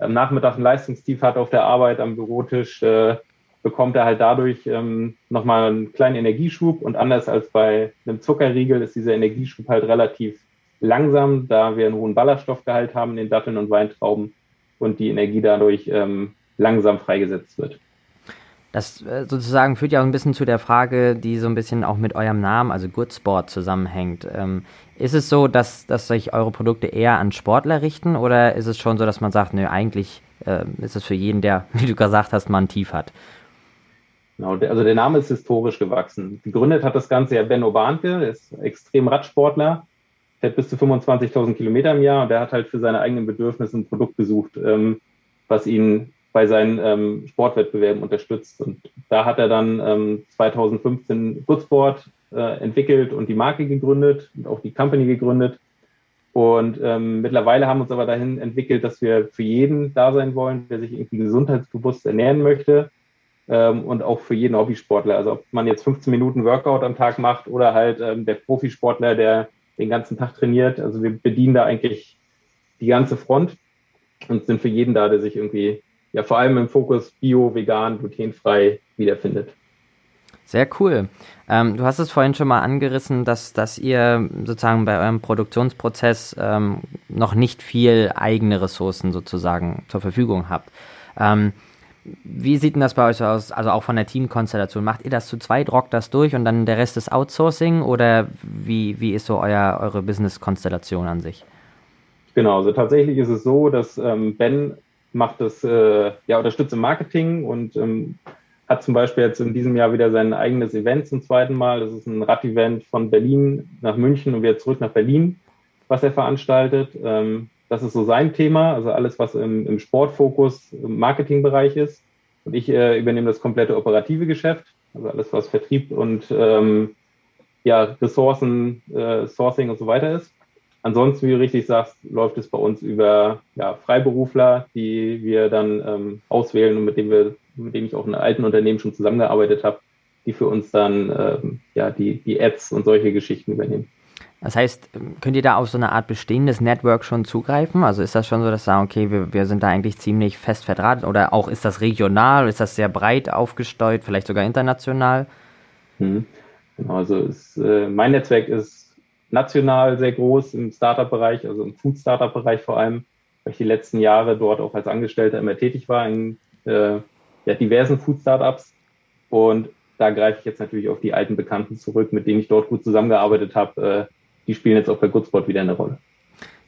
Speaker 2: am Nachmittag ein Leistungstief hat auf der Arbeit am Bürotisch, äh, bekommt er halt dadurch ähm, nochmal einen kleinen Energieschub. Und anders als bei einem Zuckerriegel ist dieser Energieschub halt relativ langsam, da wir einen hohen Ballaststoffgehalt haben in den Datteln und Weintrauben und die Energie dadurch ähm, langsam freigesetzt wird.
Speaker 3: Das äh, sozusagen führt ja auch ein bisschen zu der Frage, die so ein bisschen auch mit eurem Namen, also Good Sport, zusammenhängt. Ähm, ist es so, dass, dass sich eure Produkte eher an Sportler richten oder ist es schon so, dass man sagt, nö, eigentlich äh, ist es für jeden, der, [laughs] wie du gesagt hast, mal ein Tief hat?
Speaker 2: Genau, also der Name ist historisch gewachsen. Gegründet hat das Ganze ja Benno Bahnke, der ist extrem Radsportler, fährt bis zu 25.000 Kilometer im Jahr und der hat halt für seine eigenen Bedürfnisse ein Produkt gesucht, ähm, was ihn bei seinen ähm, Sportwettbewerben unterstützt. Und da hat er dann ähm, 2015 Goodsport äh, entwickelt und die Marke gegründet und auch die Company gegründet. Und ähm, mittlerweile haben wir uns aber dahin entwickelt, dass wir für jeden da sein wollen, der sich irgendwie gesundheitsbewusst ernähren möchte ähm, und auch für jeden Hobbysportler. Also ob man jetzt 15 Minuten Workout am Tag macht oder halt ähm, der Profisportler, der den ganzen Tag trainiert. Also wir bedienen da eigentlich die ganze Front und sind für jeden da, der sich irgendwie ja vor allem im Fokus bio, vegan, glutenfrei wiederfindet.
Speaker 3: Sehr cool. Ähm, du hast es vorhin schon mal angerissen, dass, dass ihr sozusagen bei eurem Produktionsprozess ähm, noch nicht viel eigene Ressourcen sozusagen zur Verfügung habt. Ähm, wie sieht denn das bei euch aus, also auch von der Teamkonstellation? Macht ihr das zu zweit, rockt das durch und dann der Rest ist Outsourcing oder wie, wie ist so euer, eure Business-Konstellation an sich?
Speaker 2: Genau, also tatsächlich ist es so, dass ähm, Ben macht das, äh, ja, unterstützt im Marketing und ähm, hat zum Beispiel jetzt in diesem Jahr wieder sein eigenes Event zum zweiten Mal. Das ist ein Rad-Event von Berlin nach München und wieder zurück nach Berlin, was er veranstaltet. Ähm, das ist so sein Thema, also alles, was im, im Sportfokus im Marketingbereich ist. Und ich äh, übernehme das komplette operative Geschäft, also alles, was Vertrieb und ähm, ja, Ressourcen, äh, Sourcing und so weiter ist. Ansonsten, wie du richtig sagst, läuft es bei uns über ja, Freiberufler, die wir dann ähm, auswählen und mit denen wir, mit denen ich auch in alten Unternehmen schon zusammengearbeitet habe, die für uns dann ähm, ja die, die Ads und solche Geschichten übernehmen.
Speaker 3: Das heißt, könnt ihr da auf so eine Art bestehendes Network schon zugreifen? Also ist das schon so, dass sagen, okay, wir, wir sind da eigentlich ziemlich fest verdrahtet oder auch ist das regional, ist das sehr breit aufgesteuert, vielleicht sogar international?
Speaker 2: Hm. Genau, also ist, äh, mein Netzwerk ist national sehr groß im Startup-Bereich, also im Food-Startup-Bereich vor allem, weil ich die letzten Jahre dort auch als Angestellter immer tätig war in äh, ja, diversen Food-Startups. Und da greife ich jetzt natürlich auf die alten Bekannten zurück, mit denen ich dort gut zusammengearbeitet habe. Äh, die spielen jetzt auch bei Goodspot wieder eine Rolle.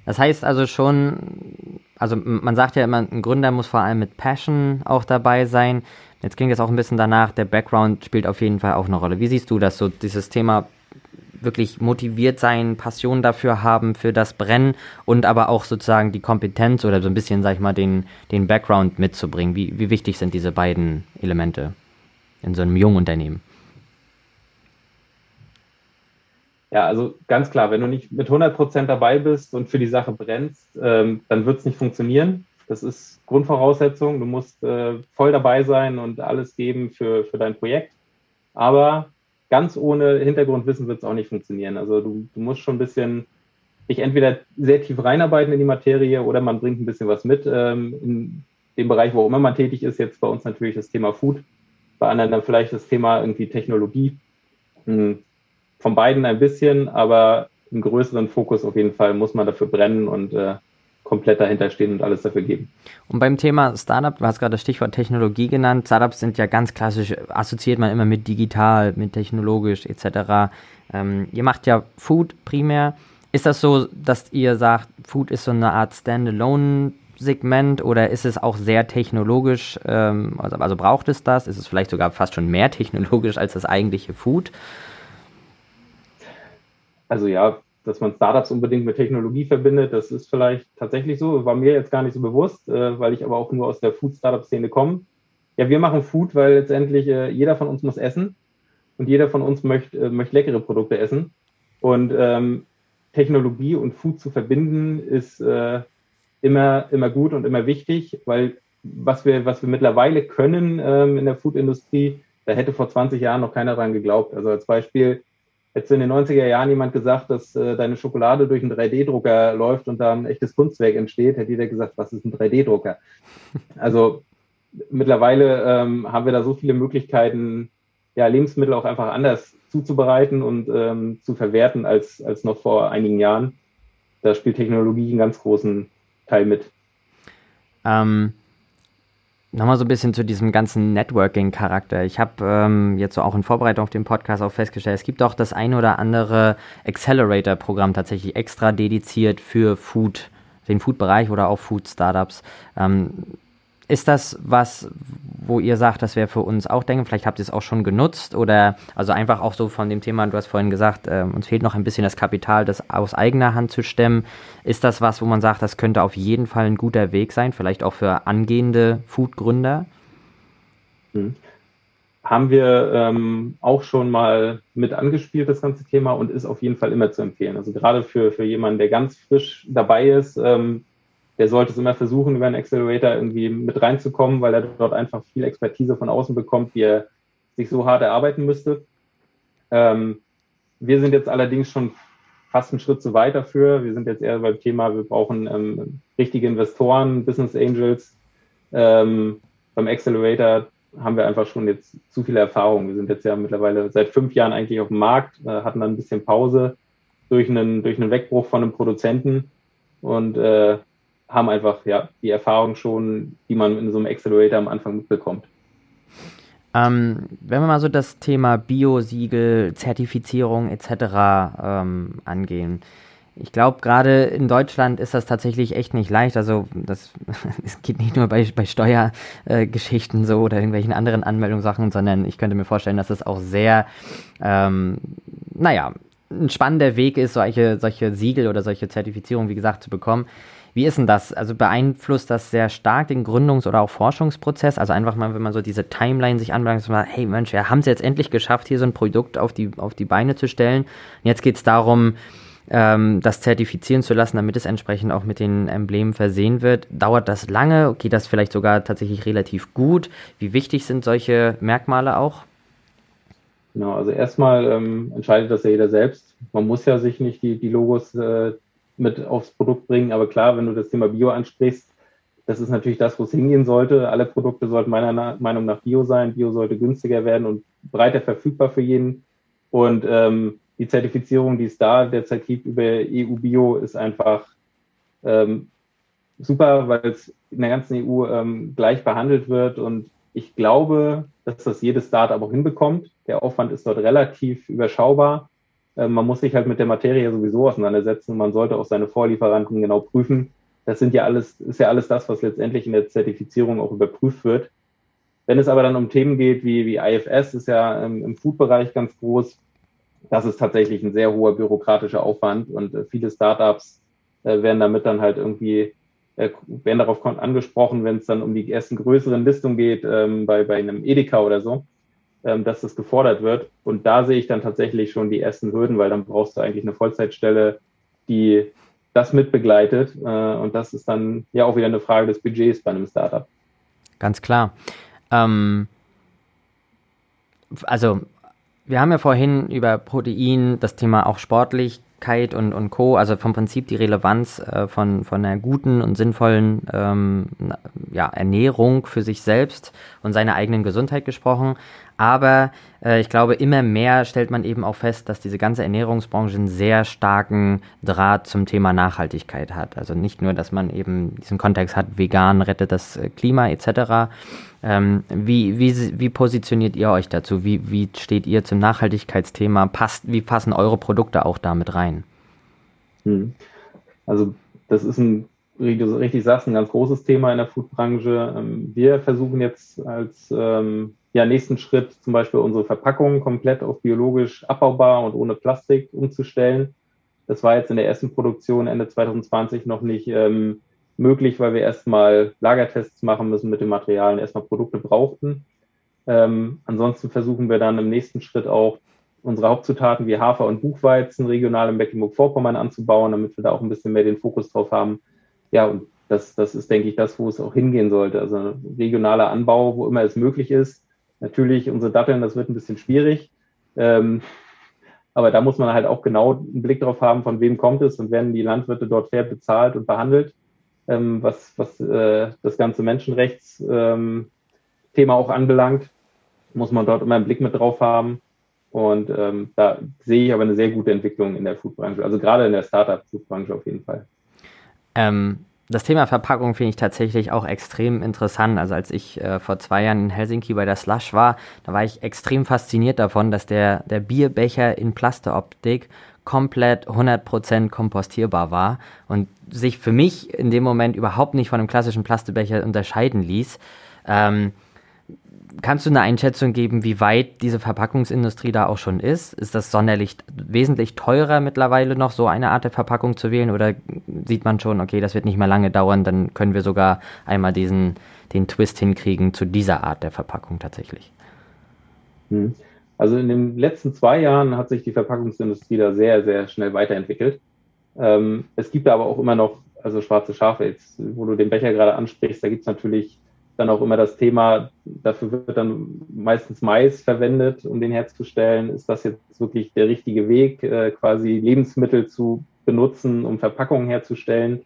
Speaker 3: Das heißt also schon, also man sagt ja immer, ein Gründer muss vor allem mit Passion auch dabei sein. Jetzt klingt es auch ein bisschen danach, der Background spielt auf jeden Fall auch eine Rolle. Wie siehst du das so, dieses Thema wirklich motiviert sein, Passion dafür haben, für das Brennen und aber auch sozusagen die Kompetenz oder so ein bisschen, sag ich mal, den, den Background mitzubringen. Wie, wie wichtig sind diese beiden Elemente in so einem jungen Unternehmen?
Speaker 2: Ja, also ganz klar, wenn du nicht mit 100 Prozent dabei bist und für die Sache brennst, ähm, dann wird es nicht funktionieren. Das ist Grundvoraussetzung. Du musst äh, voll dabei sein und alles geben für, für dein Projekt. Aber ganz ohne Hintergrundwissen wird es auch nicht funktionieren. Also du, du musst schon ein bisschen dich entweder sehr tief reinarbeiten in die Materie oder man bringt ein bisschen was mit. Ähm, in dem Bereich, wo auch immer man tätig ist, jetzt bei uns natürlich das Thema Food, bei anderen dann vielleicht das Thema irgendwie Technologie. Hm, von beiden ein bisschen, aber im größeren Fokus auf jeden Fall muss man dafür brennen und äh, komplett dahinter stehen und alles dafür geben.
Speaker 3: Und beim Thema Startup, du hast gerade das Stichwort Technologie genannt. Startups sind ja ganz klassisch, assoziiert man immer mit digital, mit technologisch etc. Ähm, ihr macht ja Food primär. Ist das so, dass ihr sagt, Food ist so eine Art Standalone Segment oder ist es auch sehr technologisch? Ähm, also, also, braucht es das? Ist es vielleicht sogar fast schon mehr [laughs] technologisch als das eigentliche Food?
Speaker 2: Also ja, dass man Startups unbedingt mit Technologie verbindet. Das ist vielleicht tatsächlich so, war mir jetzt gar nicht so bewusst, äh, weil ich aber auch nur aus der Food-Startup-Szene komme. Ja, wir machen Food, weil letztendlich äh, jeder von uns muss essen und jeder von uns möchte, äh, möchte leckere Produkte essen. Und ähm, Technologie und Food zu verbinden ist äh, immer, immer gut und immer wichtig, weil was wir, was wir mittlerweile können ähm, in der Food-Industrie, da hätte vor 20 Jahren noch keiner dran geglaubt. Also als Beispiel, Hätte in den 90er Jahren jemand gesagt, dass äh, deine Schokolade durch einen 3D-Drucker läuft und da ein echtes Kunstwerk entsteht, hätte jeder gesagt, was ist ein 3D-Drucker? Also mittlerweile ähm, haben wir da so viele Möglichkeiten, ja, Lebensmittel auch einfach anders zuzubereiten und ähm, zu verwerten als, als noch vor einigen Jahren. Da spielt Technologie einen ganz großen Teil mit.
Speaker 3: Ähm, Nochmal so ein bisschen zu diesem ganzen Networking-Charakter. Ich habe ähm, jetzt so auch in Vorbereitung auf den Podcast auch festgestellt, es gibt auch das ein oder andere Accelerator-Programm tatsächlich extra dediziert für Food, den Food-Bereich oder auch Food-Startups. Ähm, ist das was, wo ihr sagt, das wäre für uns auch denken? Vielleicht habt ihr es auch schon genutzt oder also einfach auch so von dem Thema, du hast vorhin gesagt, äh, uns fehlt noch ein bisschen das Kapital, das aus eigener Hand zu stemmen. Ist das was, wo man sagt, das könnte auf jeden Fall ein guter Weg sein, vielleicht auch für angehende Food-Gründer?
Speaker 2: Hm. Haben wir ähm, auch schon mal mit angespielt, das ganze Thema, und ist auf jeden Fall immer zu empfehlen. Also gerade für, für jemanden, der ganz frisch dabei ist, ähm, der sollte es immer versuchen, über einen Accelerator irgendwie mit reinzukommen, weil er dort einfach viel Expertise von außen bekommt, die er sich so hart erarbeiten müsste. Ähm, wir sind jetzt allerdings schon fast einen Schritt zu weit dafür. Wir sind jetzt eher beim Thema, wir brauchen ähm, richtige Investoren, Business Angels. Ähm, beim Accelerator haben wir einfach schon jetzt zu viele Erfahrungen. Wir sind jetzt ja mittlerweile seit fünf Jahren eigentlich auf dem Markt, äh, hatten dann ein bisschen Pause durch einen, durch einen Wegbruch von einem Produzenten und äh, haben einfach ja die Erfahrung schon, die man in so einem Accelerator am Anfang mitbekommt.
Speaker 3: Ähm, wenn wir mal so das Thema Biosiegel, Zertifizierung etc. Ähm, angehen. Ich glaube, gerade in Deutschland ist das tatsächlich echt nicht leicht. Also das [laughs] es geht nicht nur bei, bei Steuergeschichten äh, so oder irgendwelchen anderen Anmeldungssachen, sondern ich könnte mir vorstellen, dass es auch sehr, ähm, naja, ein spannender Weg ist, solche, solche Siegel oder solche Zertifizierungen, wie gesagt, zu bekommen. Wie ist denn das? Also beeinflusst das sehr stark den Gründungs- oder auch Forschungsprozess? Also einfach mal, wenn man so diese Timeline sich anbelangt, so hey Mensch, wir haben es jetzt endlich geschafft, hier so ein Produkt auf die, auf die Beine zu stellen. Und jetzt geht es darum, ähm, das zertifizieren zu lassen, damit es entsprechend auch mit den Emblemen versehen wird. Dauert das lange? Geht das vielleicht sogar tatsächlich relativ gut? Wie wichtig sind solche Merkmale auch?
Speaker 2: Genau, also erstmal ähm, entscheidet das ja jeder selbst. Man muss ja sich nicht die, die Logos äh, mit aufs Produkt bringen. Aber klar, wenn du das Thema Bio ansprichst, das ist natürlich das, wo es hingehen sollte. Alle Produkte sollten meiner Meinung nach Bio sein. Bio sollte günstiger werden und breiter verfügbar für jeden. Und ähm, die Zertifizierung, die es da derzeit gibt über EU Bio, ist einfach ähm, super, weil es in der ganzen EU ähm, gleich behandelt wird. Und ich glaube, dass das jedes Startup auch hinbekommt. Der Aufwand ist dort relativ überschaubar. Äh, man muss sich halt mit der Materie sowieso auseinandersetzen man sollte auch seine Vorlieferanten genau prüfen. Das sind ja alles, ist ja alles das, was letztendlich in der Zertifizierung auch überprüft wird. Wenn es aber dann um Themen geht wie, wie IFS, ist ja im, im Food-Bereich ganz groß. Das ist tatsächlich ein sehr hoher bürokratischer Aufwand und äh, viele Startups äh, werden damit dann halt irgendwie, äh, werden darauf angesprochen, wenn es dann um die ersten größeren Listungen geht, ähm, bei, bei einem Edeka oder so ähm, dass das gefordert wird. Und da sehe ich dann tatsächlich schon die ersten Hürden, weil dann brauchst du eigentlich eine Vollzeitstelle, die das mitbegleitet. Äh, und das ist dann ja auch wieder eine Frage des Budgets bei einem Startup.
Speaker 3: Ganz klar. Ähm, also, wir haben ja vorhin über Protein, das Thema auch Sportlichkeit und, und Co., also vom Prinzip die Relevanz äh, von, von einer guten und sinnvollen ähm, ja, Ernährung für sich selbst und seiner eigenen Gesundheit gesprochen. Aber äh, ich glaube, immer mehr stellt man eben auch fest, dass diese ganze Ernährungsbranche einen sehr starken Draht zum Thema Nachhaltigkeit hat. Also nicht nur, dass man eben diesen Kontext hat, vegan rettet das äh, Klima etc. Ähm, wie, wie, wie positioniert ihr euch dazu? Wie, wie steht ihr zum Nachhaltigkeitsthema? Passt, wie passen eure Produkte auch damit rein?
Speaker 2: Hm. Also das ist ein wie du richtig sagst, ein ganz großes Thema in der Foodbranche. Ähm, wir versuchen jetzt als ähm, ja, nächsten Schritt zum Beispiel unsere Verpackungen komplett auf biologisch abbaubar und ohne Plastik umzustellen. Das war jetzt in der ersten Produktion Ende 2020 noch nicht ähm, möglich, weil wir erstmal Lagertests machen müssen mit den Materialien, erstmal Produkte brauchten. Ähm, ansonsten versuchen wir dann im nächsten Schritt auch unsere Hauptzutaten wie Hafer und Buchweizen regional in Mecklenburg-Vorpommern anzubauen, damit wir da auch ein bisschen mehr den Fokus drauf haben. Ja, und das, das ist, denke ich, das, wo es auch hingehen sollte. Also regionaler Anbau, wo immer es möglich ist. Natürlich, unsere Datteln, das wird ein bisschen schwierig. Ähm, aber da muss man halt auch genau einen Blick drauf haben, von wem kommt es und werden die Landwirte dort fair bezahlt und behandelt, ähm, was, was äh, das ganze Menschenrechtsthema ähm, auch anbelangt, muss man dort immer einen Blick mit drauf haben. Und ähm, da sehe ich aber eine sehr gute Entwicklung in der Foodbranche, also gerade in der Startup-Foodbranche auf jeden Fall.
Speaker 3: Ähm, das Thema Verpackung finde ich tatsächlich auch extrem interessant. Also als ich äh, vor zwei Jahren in Helsinki bei der Slush war, da war ich extrem fasziniert davon, dass der, der Bierbecher in Plasteroptik komplett 100% kompostierbar war und sich für mich in dem Moment überhaupt nicht von einem klassischen Plastebecher unterscheiden ließ. Ähm, kannst du eine Einschätzung geben, wie weit diese Verpackungsindustrie da auch schon ist? Ist das sonderlich wesentlich teurer mittlerweile noch, so eine Art der Verpackung zu wählen? Oder sieht man schon, okay, das wird nicht mehr lange dauern, dann können wir sogar einmal diesen, den Twist hinkriegen zu dieser Art der Verpackung tatsächlich?
Speaker 2: Hm. Also in den letzten zwei Jahren hat sich die Verpackungsindustrie da sehr, sehr schnell weiterentwickelt. Ähm, es gibt aber auch immer noch, also schwarze Schafe, jetzt, wo du den Becher gerade ansprichst, da gibt es natürlich dann auch immer das Thema, dafür wird dann meistens Mais verwendet, um den herzustellen. Ist das jetzt wirklich der richtige Weg, äh, quasi Lebensmittel zu benutzen, um Verpackungen herzustellen?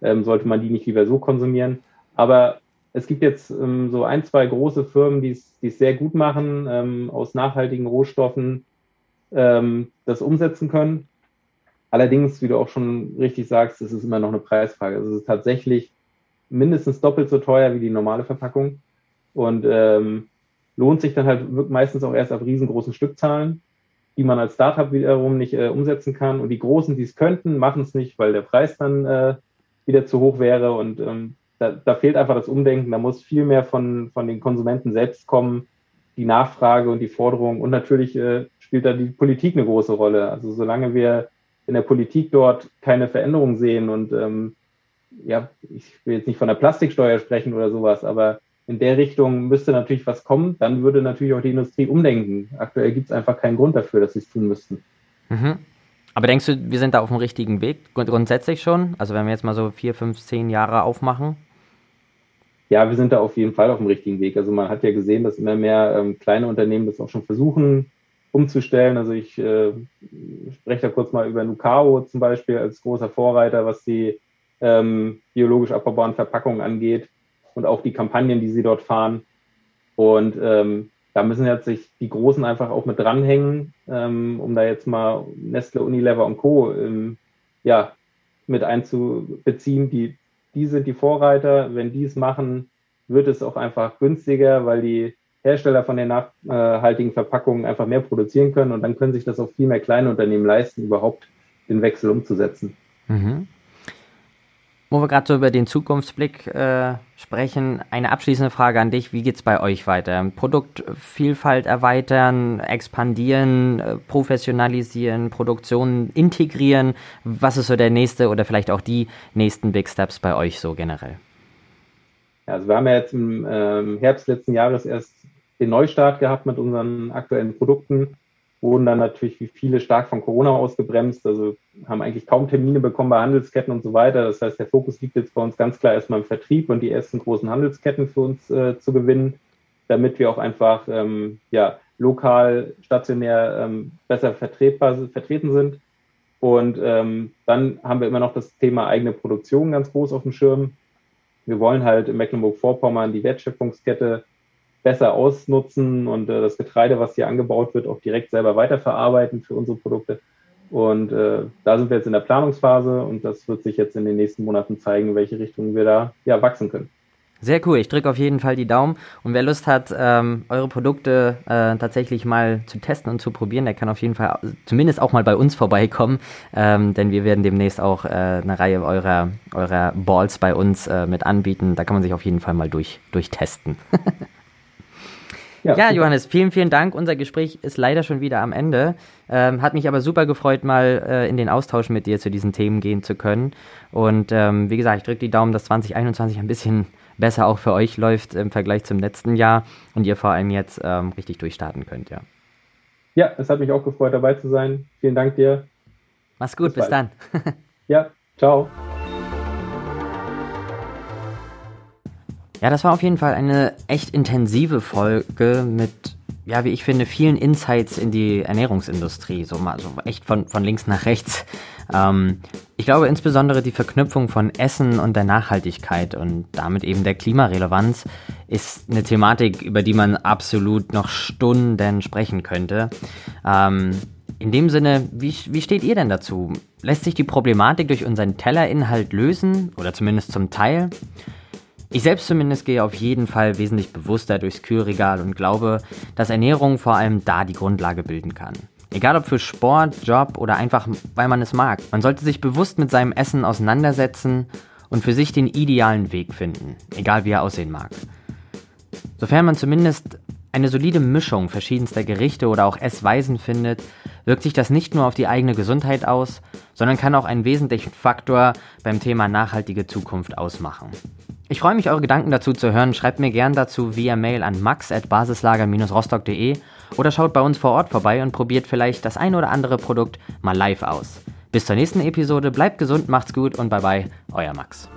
Speaker 2: Ähm, sollte man die nicht lieber so konsumieren? Aber es gibt jetzt ähm, so ein, zwei große Firmen, die es sehr gut machen, ähm, aus nachhaltigen Rohstoffen ähm, das umsetzen können. Allerdings, wie du auch schon richtig sagst, ist es immer noch eine Preisfrage. Also es ist tatsächlich mindestens doppelt so teuer wie die normale Verpackung und ähm, lohnt sich dann halt meistens auch erst ab riesengroßen Stückzahlen, die man als Startup wiederum nicht äh, umsetzen kann. Und die Großen, die es könnten, machen es nicht, weil der Preis dann äh, wieder zu hoch wäre. Und ähm, da, da fehlt einfach das Umdenken. Da muss viel mehr von, von den Konsumenten selbst kommen, die Nachfrage und die Forderung. Und natürlich äh, spielt da die Politik eine große Rolle. Also solange wir in der Politik dort keine Veränderung sehen und ähm, ja, ich will jetzt nicht von der Plastiksteuer sprechen oder sowas, aber in der Richtung müsste natürlich was kommen, dann würde natürlich auch die Industrie umdenken. Aktuell gibt es einfach keinen Grund dafür, dass sie es tun müssten.
Speaker 3: Mhm. Aber denkst du, wir sind da auf dem richtigen Weg, grundsätzlich schon? Also wenn wir jetzt mal so vier, fünf, zehn Jahre aufmachen?
Speaker 2: Ja, wir sind da auf jeden Fall auf dem richtigen Weg. Also man hat ja gesehen, dass immer mehr ähm, kleine Unternehmen das auch schon versuchen umzustellen. Also ich äh, spreche da kurz mal über Nucao zum Beispiel als großer Vorreiter, was die ähm, biologisch abbaubaren Verpackungen angeht und auch die Kampagnen, die sie dort fahren. Und ähm, da müssen jetzt sich die Großen einfach auch mit dranhängen, ähm, um da jetzt mal Nestle, Unilever und Co. Ähm, ja, mit einzubeziehen. Die, die sind die Vorreiter. Wenn die es machen, wird es auch einfach günstiger, weil die Hersteller von den nachhaltigen Verpackungen einfach mehr produzieren können und dann können sich das auch viel mehr kleine Unternehmen leisten, überhaupt den Wechsel umzusetzen. Mhm.
Speaker 3: Wo wir gerade so über den Zukunftsblick äh, sprechen, eine abschließende Frage an dich. Wie geht es bei euch weiter? Produktvielfalt erweitern, expandieren, äh, professionalisieren, Produktion integrieren? Was ist so der nächste oder vielleicht auch die nächsten Big Steps bei euch so generell?
Speaker 2: Ja, also wir haben ja jetzt im ähm, Herbst letzten Jahres erst den Neustart gehabt mit unseren aktuellen Produkten wurden dann natürlich wie viele stark von Corona ausgebremst, also haben eigentlich kaum Termine bekommen bei Handelsketten und so weiter. Das heißt, der Fokus liegt jetzt bei uns ganz klar erstmal im Vertrieb und die ersten großen Handelsketten für uns äh, zu gewinnen, damit wir auch einfach ähm, ja, lokal, stationär ähm, besser vertretbar, vertreten sind. Und ähm, dann haben wir immer noch das Thema eigene Produktion ganz groß auf dem Schirm. Wir wollen halt in Mecklenburg-Vorpommern die Wertschöpfungskette besser ausnutzen und äh, das Getreide, was hier angebaut wird, auch direkt selber weiterverarbeiten für unsere Produkte. Und äh, da sind wir jetzt in der Planungsphase und das wird sich jetzt in den nächsten Monaten zeigen, welche Richtung wir da ja, wachsen können.
Speaker 3: Sehr cool. Ich drücke auf jeden Fall die Daumen. Und wer Lust hat, ähm, eure Produkte äh, tatsächlich mal zu testen und zu probieren, der kann auf jeden Fall zumindest auch mal bei uns vorbeikommen. Ähm, denn wir werden demnächst auch äh, eine Reihe eurer, eurer Balls bei uns äh, mit anbieten. Da kann man sich auf jeden Fall mal durch, durchtesten. [laughs] Ja, ja Johannes, vielen, vielen Dank. Unser Gespräch ist leider schon wieder am Ende. Ähm, hat mich aber super gefreut, mal äh, in den Austausch mit dir zu diesen Themen gehen zu können. Und ähm, wie gesagt, ich drücke die Daumen, dass 2021 ein bisschen [laughs] besser auch für euch läuft im Vergleich zum letzten Jahr und ihr vor allem jetzt ähm, richtig durchstarten könnt, ja.
Speaker 2: Ja, es hat mich auch gefreut, dabei zu sein. Vielen Dank dir.
Speaker 3: Mach's gut, bis, bis dann.
Speaker 2: ja, ciao.
Speaker 3: Ja, das war auf jeden Fall eine echt intensive Folge mit, ja, wie ich finde, vielen Insights in die Ernährungsindustrie. So mal so echt von, von links nach rechts. Ähm, ich glaube insbesondere die Verknüpfung von Essen und der Nachhaltigkeit und damit eben der Klimarelevanz ist eine Thematik, über die man absolut noch Stunden sprechen könnte. Ähm, in dem Sinne, wie, wie steht ihr denn dazu? Lässt sich die Problematik durch unseren Tellerinhalt lösen oder zumindest zum Teil? Ich selbst zumindest gehe auf jeden Fall wesentlich bewusster durchs Kühlregal und glaube, dass Ernährung vor allem da die Grundlage bilden kann. Egal ob für Sport, Job oder einfach weil man es mag. Man sollte sich bewusst mit seinem Essen auseinandersetzen und für sich den idealen Weg finden, egal wie er aussehen mag. Sofern man zumindest eine solide Mischung verschiedenster Gerichte oder auch Essweisen findet, wirkt sich das nicht nur auf die eigene Gesundheit aus, sondern kann auch einen wesentlichen Faktor beim Thema nachhaltige Zukunft ausmachen. Ich freue mich, eure Gedanken dazu zu hören. Schreibt mir gern dazu via Mail an max.basislager-rostock.de oder schaut bei uns vor Ort vorbei und probiert vielleicht das ein oder andere Produkt mal live aus. Bis zur nächsten Episode, bleibt gesund, macht's gut und bye bye, euer Max.